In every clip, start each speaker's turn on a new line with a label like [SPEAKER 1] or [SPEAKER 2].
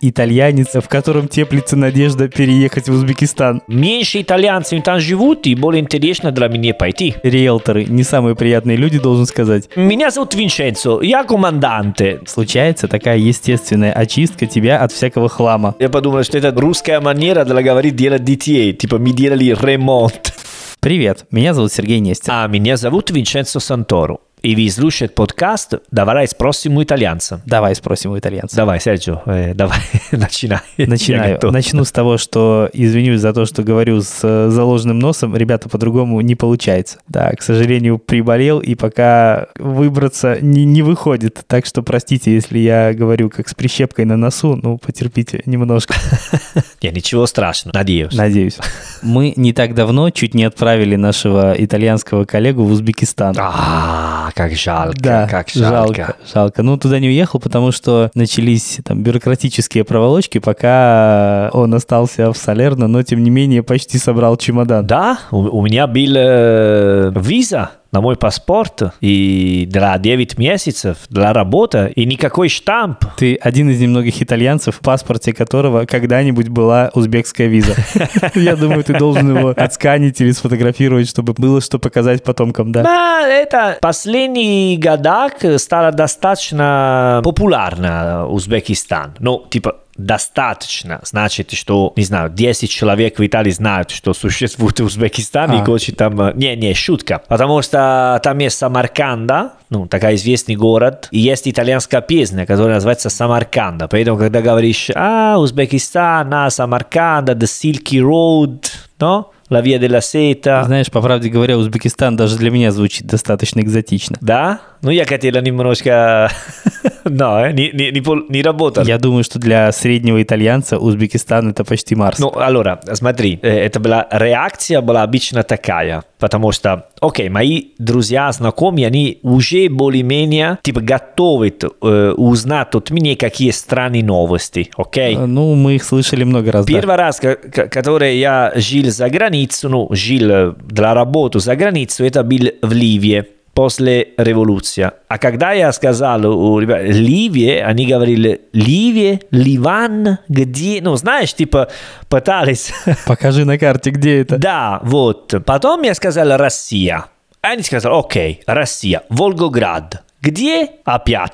[SPEAKER 1] итальянец, в котором теплится надежда переехать в Узбекистан.
[SPEAKER 2] Меньше итальянцев там живут, и более интересно для меня пойти.
[SPEAKER 1] Риэлторы не самые приятные люди, должен сказать.
[SPEAKER 2] Меня зовут Винченцо, я команданте.
[SPEAKER 1] Случается такая естественная очистка тебя от всякого хлама.
[SPEAKER 2] Я подумал, что это русская манера для говорить делать детей, типа мы делали ремонт.
[SPEAKER 1] Привет, меня зовут Сергей Нестер.
[SPEAKER 2] А меня зовут Винченцо Санторо. И вы слушаете подкаст «Давай спросим у итальянца».
[SPEAKER 1] Давай спросим у итальянца.
[SPEAKER 2] Давай, Серджио, э, давай, начинай.
[SPEAKER 1] Начинаю. Начну с того, что извинюсь за то, что говорю с э, заложенным носом. Ребята, по-другому не получается. Да, к сожалению, приболел, и пока выбраться не, не выходит. Так что простите, если я говорю как с прищепкой на носу, ну, потерпите немножко.
[SPEAKER 2] Не, ничего страшного, надеюсь.
[SPEAKER 1] Надеюсь. Мы не так давно чуть не отправили нашего итальянского коллегу в Узбекистан.
[SPEAKER 2] А, как жалко,
[SPEAKER 1] Да,
[SPEAKER 2] как жалко.
[SPEAKER 1] жалко, жалко. Ну, туда не уехал, потому что начались там бюрократические проволочки, пока он остался в Салерно, но, тем не менее, почти собрал чемодан.
[SPEAKER 2] Да, у, у меня был э, виза на мой паспорт и для 9 месяцев для работы и никакой штамп.
[SPEAKER 1] Ты один из немногих итальянцев, в паспорте которого когда-нибудь была узбекская виза. Я думаю, ты должен его отсканить или сфотографировать, чтобы было что показать потомкам, да?
[SPEAKER 2] Да, это последний годах стало достаточно популярно Узбекистан. Ну, типа, достаточно. Значит, что, не знаю, 10 человек в Италии знают, что существует Узбекистан
[SPEAKER 1] А.
[SPEAKER 2] и хочет там... э, Не, не, шутка. Потому что там есть Самарканда, ну, такая известный город, и есть итальянская песня, которая называется Самарканда. Поэтому, когда говоришь, а, Узбекистан, а, Самарканда, The Silky Road, no? La Via della Seta.
[SPEAKER 1] Знаешь, по правде говоря, Узбекистан даже для меня звучит достаточно экзотично.
[SPEAKER 2] Да? Ну, я хотела немножко... Но, э, не, не, не, не работало.
[SPEAKER 1] Я думаю, что для среднего итальянца Узбекистан это почти Марс.
[SPEAKER 2] Ну, allora, смотри, э, это была реакция была обычно такая, потому что, окей, мои друзья, знакомые, они уже более-менее, типа, готовы э, узнать от меня какие страны новости, окей?
[SPEAKER 1] Э, Ну, мы их слышали много раз. да.
[SPEAKER 2] Первый раз, ко- ко- который я жил за границу, ну, жил э, для работы за границу, это был в Ливии после революции. А когда я сказал у ребят Ливия, они говорили Ливия, Ливан, где? Ну, знаешь, типа пытались...
[SPEAKER 1] Покажи на карте, где это.
[SPEAKER 2] Да, вот. Потом я сказал Россия. Они сказали, окей, Россия, Волгоград. Где? Опять.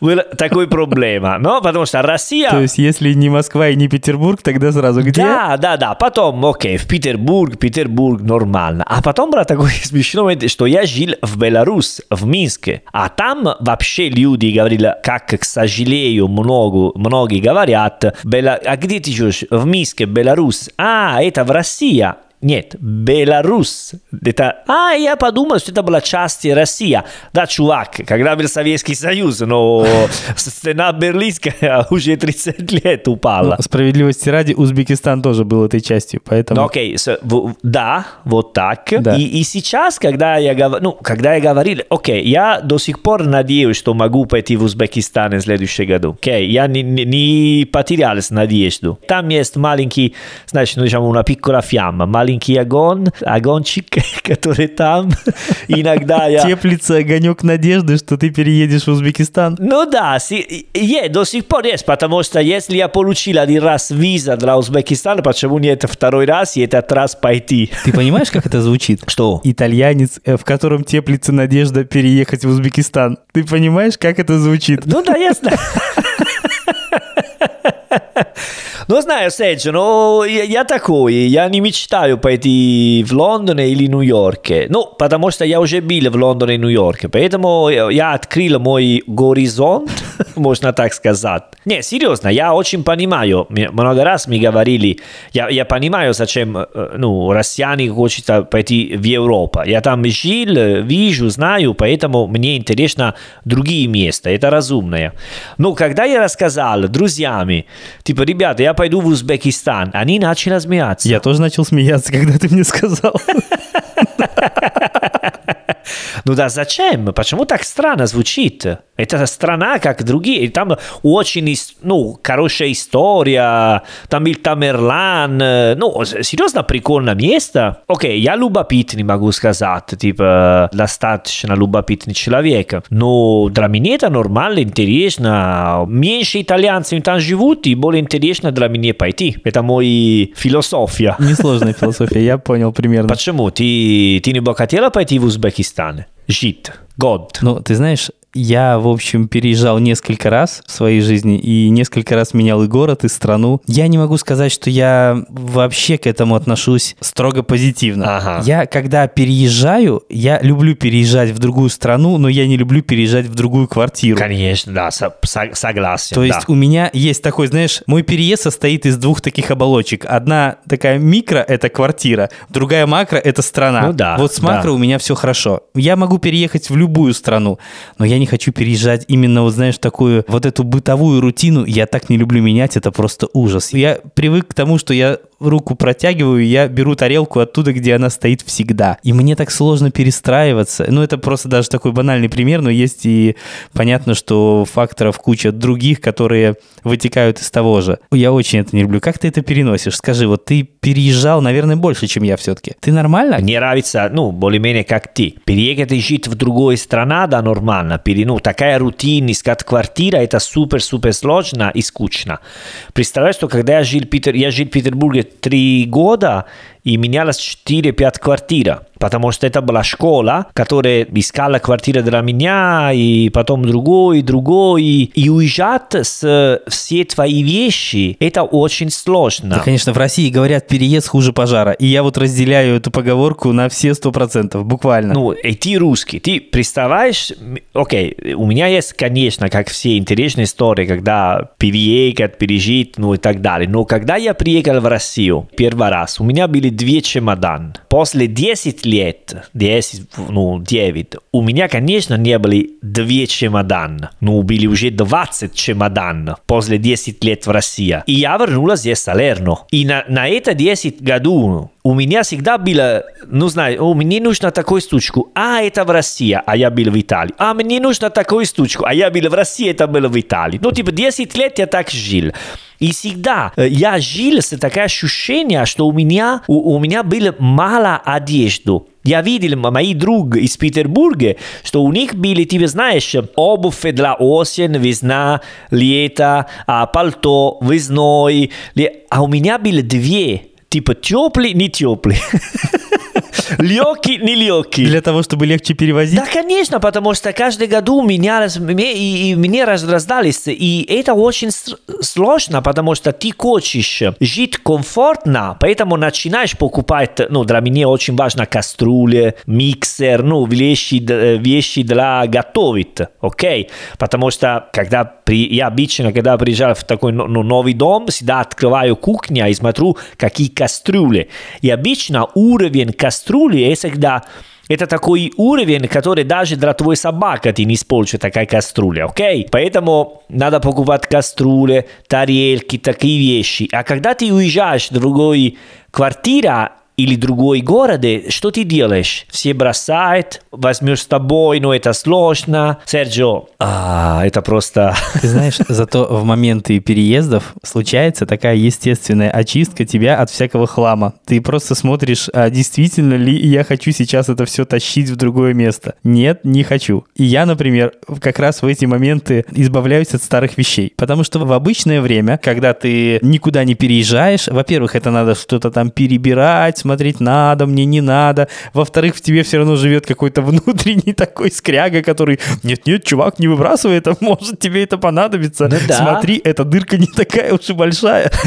[SPEAKER 2] Была такой проблема. Но потому что Россия...
[SPEAKER 1] То есть, если не Москва и не Петербург, тогда сразу где?
[SPEAKER 2] Да, да, да. Потом, окей, в Петербург, Петербург, нормально. А потом было такое смешное, момент, что я жил в Беларусь, в Минске. А там вообще люди говорили, как, к сожалению, много, многие говорят, «Бела- а где ты живешь? В Минске, Беларусь. А, это в России. Нет, Беларусь. Это... А, я подумал, что это была часть России. Да, чувак, когда был Советский Союз, но стена Берлинская уже 30 лет упала.
[SPEAKER 1] Ну, Справедливости ради, Узбекистан тоже был этой частью, поэтому...
[SPEAKER 2] Ну, окей, с- в- да, вот так.
[SPEAKER 1] Да.
[SPEAKER 2] И, и сейчас, когда я, гов- ну, когда я говорил, окей, я до сих пор надеюсь, что могу пойти в Узбекистан в следующем году. Окей, я не, не, не потерял надежду. Там есть маленький, знаешь, ну, diciamo, una piccola fiamma, маленький огонь, огончик, который там. Иногда я...
[SPEAKER 1] Теплится огонек надежды, что ты переедешь в Узбекистан.
[SPEAKER 2] Ну да, си- е, до сих пор есть, потому что если я получил один раз виза для Узбекистана, почему нет второй раз и этот раз пойти?
[SPEAKER 1] Ты понимаешь, как это звучит?
[SPEAKER 2] Что?
[SPEAKER 1] Итальянец, э, в котором теплится надежда переехать в Узбекистан. Ты понимаешь, как это звучит?
[SPEAKER 2] Ну да, я Ну, знаю, Серджио, ну, я, такой, я не мечтаю пойти в Лондон или Нью-Йорк. Ну, потому что я уже был в Лондоне и Нью-Йорке, поэтому я открыл мой горизонт, можно так сказать. Не, серьезно, я очень понимаю, много раз мне говорили, я, я понимаю, зачем, э, ну, россияне хотят пойти в Европу. Я там жил, вижу, знаю, поэтому мне интересно другие места, это разумное. Но когда я рассказал друзьями, типа, ребята, я пойду в Узбекистан, они начали смеяться.
[SPEAKER 1] Я тоже начал смеяться, когда ты мне сказал.
[SPEAKER 2] Ну да, зачем? Почему так странно звучит? Это страна, как другие. Там очень, ну, хорошая история. Там был Тамерлан. Ну, серьезно, прикольное место. Окей, я любопытный, могу сказать. Типа, достаточно любопытный человек. Но для меня это нормально, интересно. Меньше итальянцев там живут, и более интересно для меня пойти. Это мой философия.
[SPEAKER 1] Несложная философия, я понял примерно.
[SPEAKER 2] Почему? Ты, ты не бы хотела пойти в Узбекистан? Жить? Год?
[SPEAKER 1] Ну, ты знаешь, я, в общем, переезжал несколько раз в своей жизни и несколько раз менял и город, и страну. Я не могу сказать, что я вообще к этому отношусь строго позитивно.
[SPEAKER 2] Ага.
[SPEAKER 1] Я, когда переезжаю, я люблю переезжать в другую страну, но я не люблю переезжать в другую квартиру.
[SPEAKER 2] Конечно, да, со- со- согласен.
[SPEAKER 1] То есть
[SPEAKER 2] да.
[SPEAKER 1] у меня есть такой, знаешь, мой переезд состоит из двух таких оболочек. Одна такая микро – это квартира, другая макро – это страна.
[SPEAKER 2] Ну да,
[SPEAKER 1] Вот с макро
[SPEAKER 2] да.
[SPEAKER 1] у меня все хорошо. Я могу переехать в любую страну, но я не хочу переезжать именно, вот знаешь, такую вот эту бытовую рутину. Я так не люблю менять, это просто ужас. Я привык к тому, что я руку протягиваю, я беру тарелку оттуда, где она стоит всегда. И мне так сложно перестраиваться. Ну, это просто даже такой банальный пример, но есть и понятно, что факторов куча других, которые вытекают из того же. Я очень это не люблю. Как ты это переносишь? Скажи, вот ты переезжал, наверное, больше, чем я все-таки. Ты нормально?
[SPEAKER 2] Мне нравится, ну, более-менее как ты. Переехать и жить в другую страну, да, нормально. Пере, ну, такая рутина, искать квартира, это супер-супер сложно и скучно. Представляешь, что когда я жил, в Питер, я жил в Петербурге три года, и менялось 4-5 квартир, потому что это была школа, которая искала квартиру для меня, и потом другой, другой, и уезжать с все твои вещи, это очень сложно.
[SPEAKER 1] Да, конечно, в России говорят, переезд хуже пожара. И я вот разделяю эту поговорку на все сто процентов, буквально.
[SPEAKER 2] Ну, и ты русский, ты представляешь, окей, у меня есть, конечно, как все интересные истории, когда переехать, пережить, ну и так далее. Но когда я приехал в Россию первый раз, у меня были две чемодан. После 10 лет, 10, ну, 9, у меня, конечно, не были две чемодан, но были уже 20 чемодан после 10 лет в России. И я вернулся здесь в Салерно. И на, на это 10 году у меня всегда было, ну, знаешь, о, мне нужно такую штучку, а это в России, а я был в Италии. А мне нужно такую штучку, а я был в России, это было в Италии. Ну, типа, 10 лет я так жил. И всегда я жил с такое ощущение, что у меня, у, у меня было мало одежды. Я видел мои друг из Петербурга, что у них были, ты знаешь, обувь для осень, весна, лето, а пальто весной. А у меня были две, типа теплый, не теплый. Легкий, не легкий.
[SPEAKER 1] Для того, чтобы легче перевозить.
[SPEAKER 2] Да, конечно, потому что каждый году меня, раз- мне- и, и мне раз- раздались, и это очень сложно, потому что ты хочешь жить комфортно, поэтому начинаешь покупать, ну, для меня очень важно кастрюли, миксер, ну, вещи, д- вещи для готовить, окей? Потому что, когда при, я обычно, когда приезжал в такой ну, ну, новый дом, всегда открываю кухню и смотрю, какие кастрюли. И обычно уровень кастрюли это всегда это такой уровень, который даже для твоей собаки ты не используешь такая кастрюля, окей? Поэтому надо покупать кастрюли, тарелки, такие вещи. А когда ты уезжаешь в другой квартиру, или другой город, что ты делаешь? Все бросают, возьмешь с тобой, но это сложно. Серджио, а, это просто...
[SPEAKER 1] Ты знаешь, зато в моменты переездов случается такая естественная очистка тебя от всякого хлама. Ты просто смотришь, а действительно ли я хочу сейчас это все тащить в другое место. Нет, не хочу. И я, например, как раз в эти моменты избавляюсь от старых вещей. Потому что в обычное время, когда ты никуда не переезжаешь, во-первых, это надо что-то там перебирать, смотреть надо, мне не надо. Во-вторых, в тебе все равно живет какой-то внутренний такой скряга, который, нет-нет, чувак, не выбрасывай это, может тебе это понадобится.
[SPEAKER 2] Ну да.
[SPEAKER 1] Смотри, эта дырка не такая уж и большая.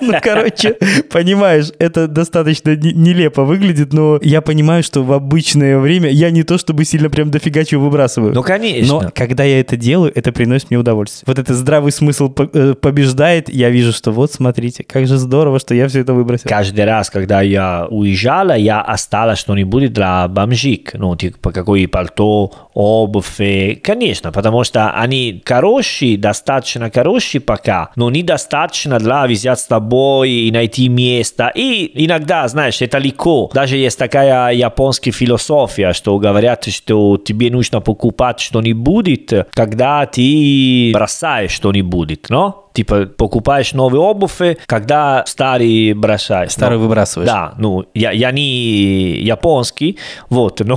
[SPEAKER 1] Ну, короче, понимаешь, это достаточно не- нелепо выглядит, но я понимаю, что в обычное время я не то чтобы сильно прям дофига чего выбрасываю.
[SPEAKER 2] Ну, конечно.
[SPEAKER 1] Но когда я это делаю, это приносит мне удовольствие. Вот этот здравый смысл э, побеждает, я вижу, что вот смотрите, как же здорово, что я все это выбросил.
[SPEAKER 2] Каждый раз, когда я уезжала, я осталась что-нибудь для бомжик. Ну, типа, какой пальто, обувь. И, Конечно, потому что они хорошие, достаточно хорошие пока, но недостаточно для взять с тобой и найти место. И иногда, знаешь, это легко. Даже есть такая японская философия, что говорят, что тебе нужно покупать что-нибудь, когда ты бросаешь что-нибудь, но? Типа покупаешь новые обувь, когда старый бросаешь.
[SPEAKER 1] Старый
[SPEAKER 2] Ну,
[SPEAKER 1] выбрасываешь.
[SPEAKER 2] Да, ну, я, я не японский, вот, но,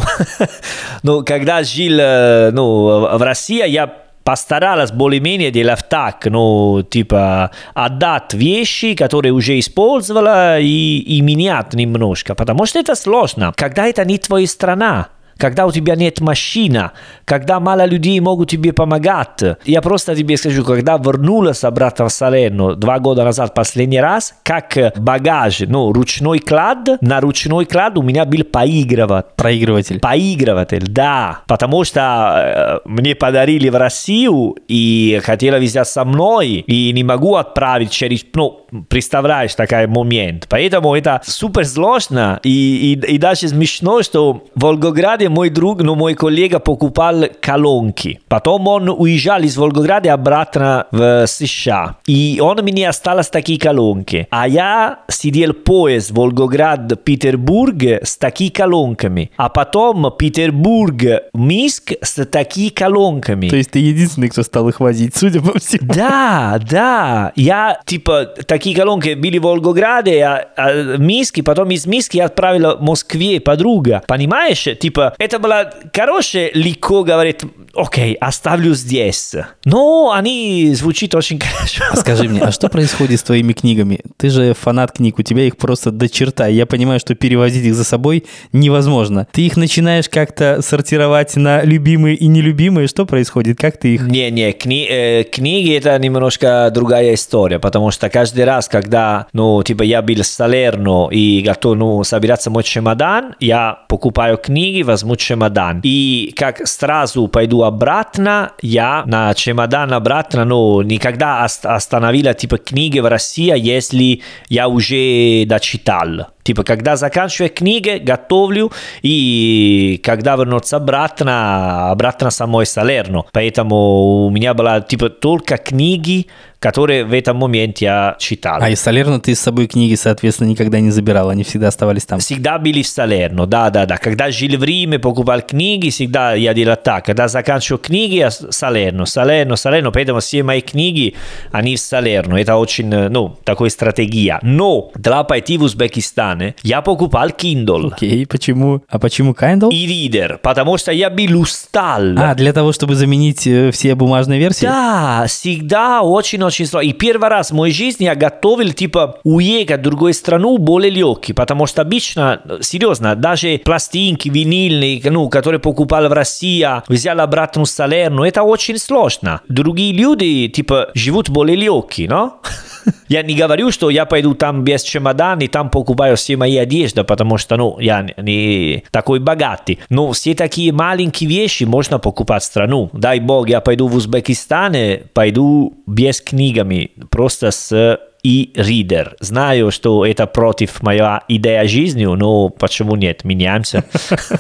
[SPEAKER 2] но когда жил, э, ну, в России, я постаралась более-менее делать так, ну, типа, отдать вещи, которые уже использовала, и, и менять немножко, потому что это сложно, когда это не твоя страна. Когда у тебя нет машины, когда мало людей могут тебе помогать. Я просто тебе скажу, когда вернулась обратно в Салерно два года назад последний раз, как багаж, ну, ручной клад, на ручной клад у меня был поигрывать.
[SPEAKER 1] Проигрыватель.
[SPEAKER 2] Поигрыватель, да. Потому что э, мне подарили в Россию и хотела взять со мной, и не могу отправить через... Ну, представляешь такой момент. Поэтому это супер сложно. И, и, и даже смешно, что в Волгограде мой друг, ну, мой коллега покупал колонки. Потом он уезжал из Волгограда обратно в США. И он мне осталось такие колонки. А я сидел поезд Волгоград-Петербург с такими колонками. А потом Петербург-Минск с такими колонками.
[SPEAKER 1] То есть ты единственный, кто стал их возить, судя по всему.
[SPEAKER 2] Да, да. Я, типа, такие колонки были в Волгограде, а, а в Минске, потом из Минска я отправила в Москве подруга. Понимаешь? Типа, это было хорошее, легко говорит, окей, оставлю здесь. Но они звучат очень хорошо.
[SPEAKER 1] А скажи мне, а что происходит с твоими книгами? Ты же фанат книг, у тебя их просто до черта. Я понимаю, что перевозить их за собой невозможно. Ты их начинаешь как-то сортировать на любимые и нелюбимые. Что происходит? Как ты их...
[SPEAKER 2] Не-не, кни- э, книги это немножко другая история, потому что каждый раз, когда, ну, типа, я был в Салерно и готов, ну, собираться мой чемодан, я покупаю книги, возьму чемодан. И как сразу пойду обратно, я на чемодан обратно, ну, никогда ост- остановила, типа, книги в России, если я уже дочитал. Типа, когда заканчиваю книги, готовлю, и когда вернуться обратно, обратно самой Салерно. Поэтому у меня была, типа, только книги, которые в этом моменте я читал.
[SPEAKER 1] А из Салерна ты с собой книги, соответственно, никогда не забирал, они всегда оставались там.
[SPEAKER 2] Всегда были в Салерно, да, да, да. Когда жил в Риме, покупал книги, всегда я делал так. Когда заканчиваю книги, я Салерно, Салерно, Салерно, поэтому все мои книги, они в Салерно. Это очень, э, ну, такая стратегия. Но для пойти в Узбекистан, я покупал Kindle
[SPEAKER 1] Окей, почему? А почему Kindle?
[SPEAKER 2] и Reader, потому что я был устал.
[SPEAKER 1] А, для того, чтобы заменить э, все бумажные версии?
[SPEAKER 2] Да, всегда очень-очень сложно. И первый раз в моей жизни я готовил, типа, уехать в другую страну более легкий, потому что обычно, серьезно, даже пластинки винильные, ну, которые покупал в России, взял обратно в Салерно, это очень сложно. Другие люди, типа, живут более легкие, но? Я не говорю, что я пойду там без чемодана и там покупаю все мои одежды, потому что, ну, я не такой богатый. Но все такие маленькие вещи можно покупать в страну. Дай бог, я пойду в Узбекистан, пойду без книгами, просто с и ридер. Знаю, что это против моя идея жизни, но почему нет? Меняемся.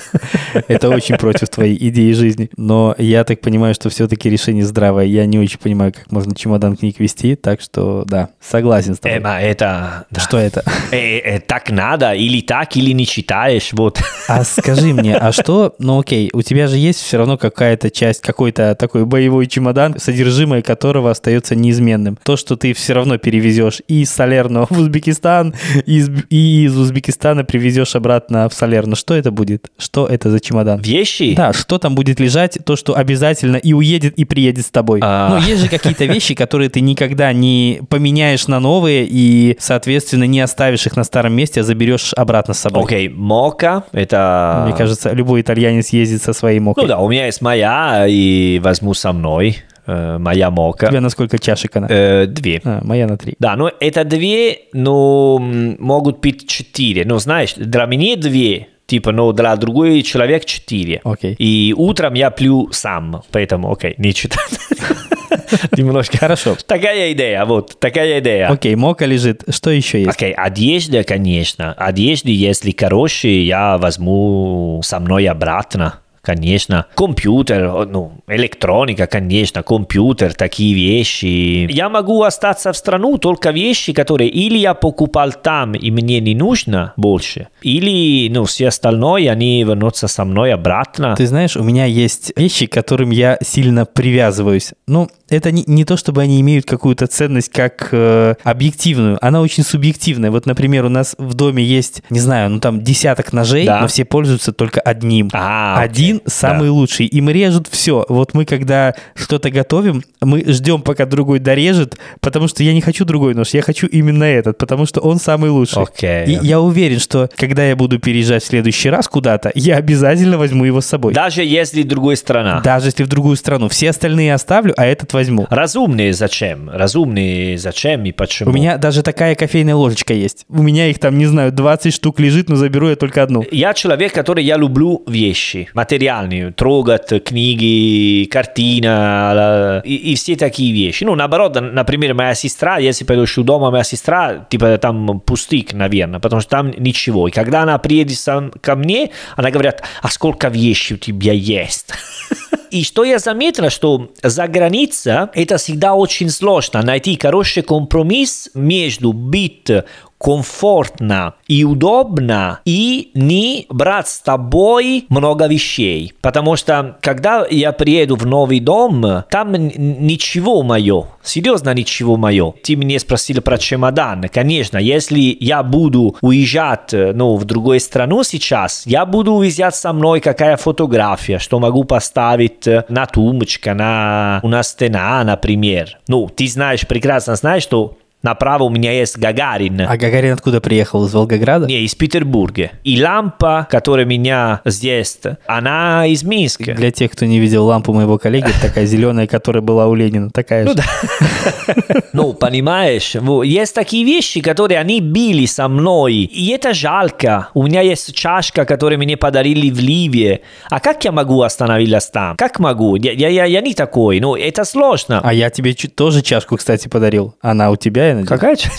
[SPEAKER 1] Это очень против твоей идеи жизни. Но я так понимаю, что все-таки решение здравое. Я не очень понимаю, как можно чемодан книг вести, так что да, согласен с тобой.
[SPEAKER 2] Эма, это...
[SPEAKER 1] Что это?
[SPEAKER 2] Э, э, так надо, или так, или не читаешь, вот.
[SPEAKER 1] А скажи мне, а что, ну окей, у тебя же есть все равно какая-то часть, какой-то такой боевой чемодан, содержимое которого остается неизменным. То, что ты все равно перевезешь и из Салерно в Узбекистан, и из, и из Узбекистана привезешь обратно в Салерно. Что это будет? Что это за чемодан?
[SPEAKER 2] Вещи?
[SPEAKER 1] Да, что там будет лежать, то, что обязательно и уедет, и приедет с тобой.
[SPEAKER 2] А.
[SPEAKER 1] Ну, есть же какие-то вещи, которые ты никогда не поменяешь на новые, и, соответственно, не оставишь их на старом месте, а заберешь обратно с собой.
[SPEAKER 2] Окей, мока, это...
[SPEAKER 1] Мне кажется, любой итальянец ездит со своей мокой.
[SPEAKER 2] Ну да, у меня есть моя, и возьму со мной э, моя
[SPEAKER 1] У
[SPEAKER 2] мока.
[SPEAKER 1] тебя на сколько чашек она?
[SPEAKER 2] Э, две.
[SPEAKER 1] А, моя на три.
[SPEAKER 2] Да, но это две, но м, могут быть четыре. Но знаешь, для меня две, типа, но для другой человек четыре.
[SPEAKER 1] Окей.
[SPEAKER 2] И утром я пью сам, поэтому, окей, не читать. Немножко.
[SPEAKER 1] Хорошо.
[SPEAKER 2] Такая идея, вот, такая идея.
[SPEAKER 1] Окей, мока лежит. Что еще есть?
[SPEAKER 2] Окей, одежда, конечно. Одежда, если хорошая, я возьму со мной обратно. Конечно. Компьютер, ну, электроника, конечно, компьютер, такие вещи. Я могу остаться в страну только вещи, которые или я покупал там, и мне не нужно больше, или, ну, все остальное, они вернутся со мной обратно.
[SPEAKER 1] Ты знаешь, у меня есть вещи, к которым я сильно привязываюсь. Ну, это не, не то, чтобы они имеют какую-то ценность как э, объективную, она очень субъективная. Вот, например, у нас в доме есть, не знаю, ну там десяток ножей,
[SPEAKER 2] Да.
[SPEAKER 1] но все пользуются только одним.
[SPEAKER 2] А, окей.
[SPEAKER 1] Один самый
[SPEAKER 2] Да.
[SPEAKER 1] лучший. Им режут все. Вот мы, когда что-то готовим, мы ждем, пока другой дорежет, потому что я не хочу другой нож, я хочу именно этот, потому что он самый лучший.
[SPEAKER 2] Окей.
[SPEAKER 1] И я уверен, что когда я буду переезжать в следующий раз куда-то, я обязательно возьму его с собой.
[SPEAKER 2] Даже если другая страна.
[SPEAKER 1] Даже если в другую страну. Все остальные оставлю, а этот возьму.
[SPEAKER 2] Разумные зачем? Разумные зачем и почему?
[SPEAKER 1] У меня даже такая кофейная ложечка есть. У меня их там, не знаю, 20 штук лежит, но заберу я только одну.
[SPEAKER 2] Я человек, который я люблю вещи материальные, трогать книги, картина и, и все такие вещи. Ну, наоборот, например, моя сестра, если пойдешь дома, моя сестра, типа там пустик, наверное, потому что там ничего. И когда она приедет сам ко мне, она говорит, а сколько вещей у тебя есть? И что я заметила, что за границей это всегда очень сложно. Найти хороший компромисс между быть комфортно и удобно и не брать с тобой много вещей. Потому что когда я приеду в новый дом, там ничего мое, серьезно ничего мое. Ты меня спросил про чемодан. Конечно, если я буду уезжать э, ну, в другую страну сейчас, я буду взять со мной какая фотография, что могу поставить э, на тумбочка, на, на стена, например. Ну, ты знаешь, прекрасно знаешь, что направо у меня есть Гагарин.
[SPEAKER 1] А Гагарин откуда приехал? Из Волгограда?
[SPEAKER 2] Не, из Петербурга. И лампа, которая меня здесь, она из Минска.
[SPEAKER 1] Для тех, кто не видел лампу моего коллеги, такая зеленая, которая была у Ленина. Такая
[SPEAKER 2] Ну
[SPEAKER 1] же.
[SPEAKER 2] да. Ну, понимаешь, есть такие вещи, которые они били со мной, и это жалко. У меня есть чашка, которую мне подарили в Ливии. А как я могу остановиться там? Как могу? Я, я, я, я не такой. Ну, это сложно.
[SPEAKER 1] А я тебе тоже чашку, кстати, подарил. Она у тебя, я надеюсь?
[SPEAKER 2] Какая ча-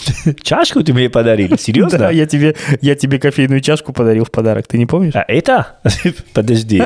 [SPEAKER 2] чашку ты мне подарили? Серьезно?
[SPEAKER 1] Да, я тебе, я тебе кофейную чашку подарил в подарок. Ты не помнишь?
[SPEAKER 2] А это? Подожди.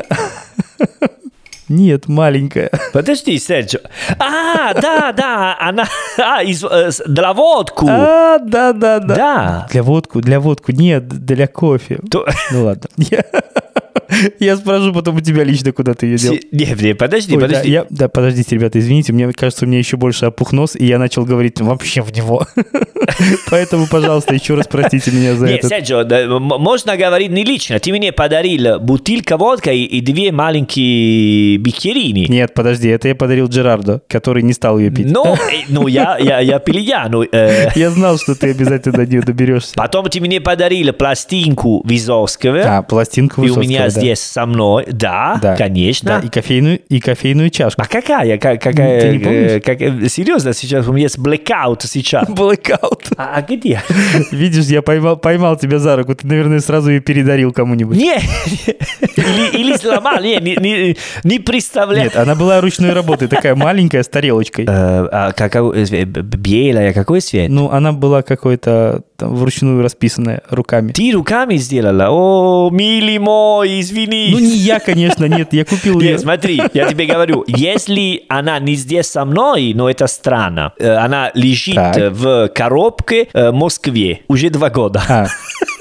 [SPEAKER 1] Нет, маленькая.
[SPEAKER 2] Подожди, Серджо. А, да, да, она... А, из, э, для водку.
[SPEAKER 1] А, да, да, да.
[SPEAKER 2] Да.
[SPEAKER 1] Для водку, для водку. Нет, для кофе.
[SPEAKER 2] То-
[SPEAKER 1] Ну ладно. Я, я спрошу потом у тебя лично, куда ты ее дел.
[SPEAKER 2] Си- Не, подожди,
[SPEAKER 1] Ой, да,
[SPEAKER 2] подожди.
[SPEAKER 1] я- да, подождите, ребята, извините, мне кажется, у меня еще больше опух нос, и я начал говорить вообще в него. Поэтому, пожалуйста, еще раз простите меня за это.
[SPEAKER 2] Серджо, да, можно говорить не лично. Ты мне подарил бутылка водка и, две маленькие бикерини.
[SPEAKER 1] Нет, подожди, это я подарил Джерардо, который не стал ее пить.
[SPEAKER 2] Ну, э, ну я, я, я пьяну. э.
[SPEAKER 1] Я знал, что ты обязательно до нее доберешься.
[SPEAKER 2] Потом ты мне подарил пластинку Визовского.
[SPEAKER 1] А, пластинку
[SPEAKER 2] и у меня
[SPEAKER 1] да.
[SPEAKER 2] Здесь со мной. Да,
[SPEAKER 1] Да.
[SPEAKER 2] конечно.
[SPEAKER 1] Да, и кофейную, и кофейную чашку.
[SPEAKER 2] А какая? Как- какая
[SPEAKER 1] Ты не помнишь?
[SPEAKER 2] э, как- э, серьезно, сейчас у меня есть blackout сейчас.
[SPEAKER 1] Blackout.
[SPEAKER 2] А, а где?
[SPEAKER 1] Видишь, я поймал, поймал тебя за руку. Ты, наверное, сразу ее передарил кому-нибудь.
[SPEAKER 2] Не, или, или сломал, не, не, не, не представляю.
[SPEAKER 1] Нет, она была ручной работы, такая маленькая, с тарелочкой.
[SPEAKER 2] Э, а какой, э, б- белая, какой цвет?
[SPEAKER 1] Ну, она была какой-то вручную расписанная руками.
[SPEAKER 2] Ты руками сделала? О, милый мой, извини.
[SPEAKER 1] Ну, не я, конечно, нет, я купил ее.
[SPEAKER 2] Нет, смотри, я тебе говорю, если она не здесь со мной, но это странно, э, она лежит
[SPEAKER 1] Так.
[SPEAKER 2] э, в коробке э, в Москве уже два года.
[SPEAKER 1] А.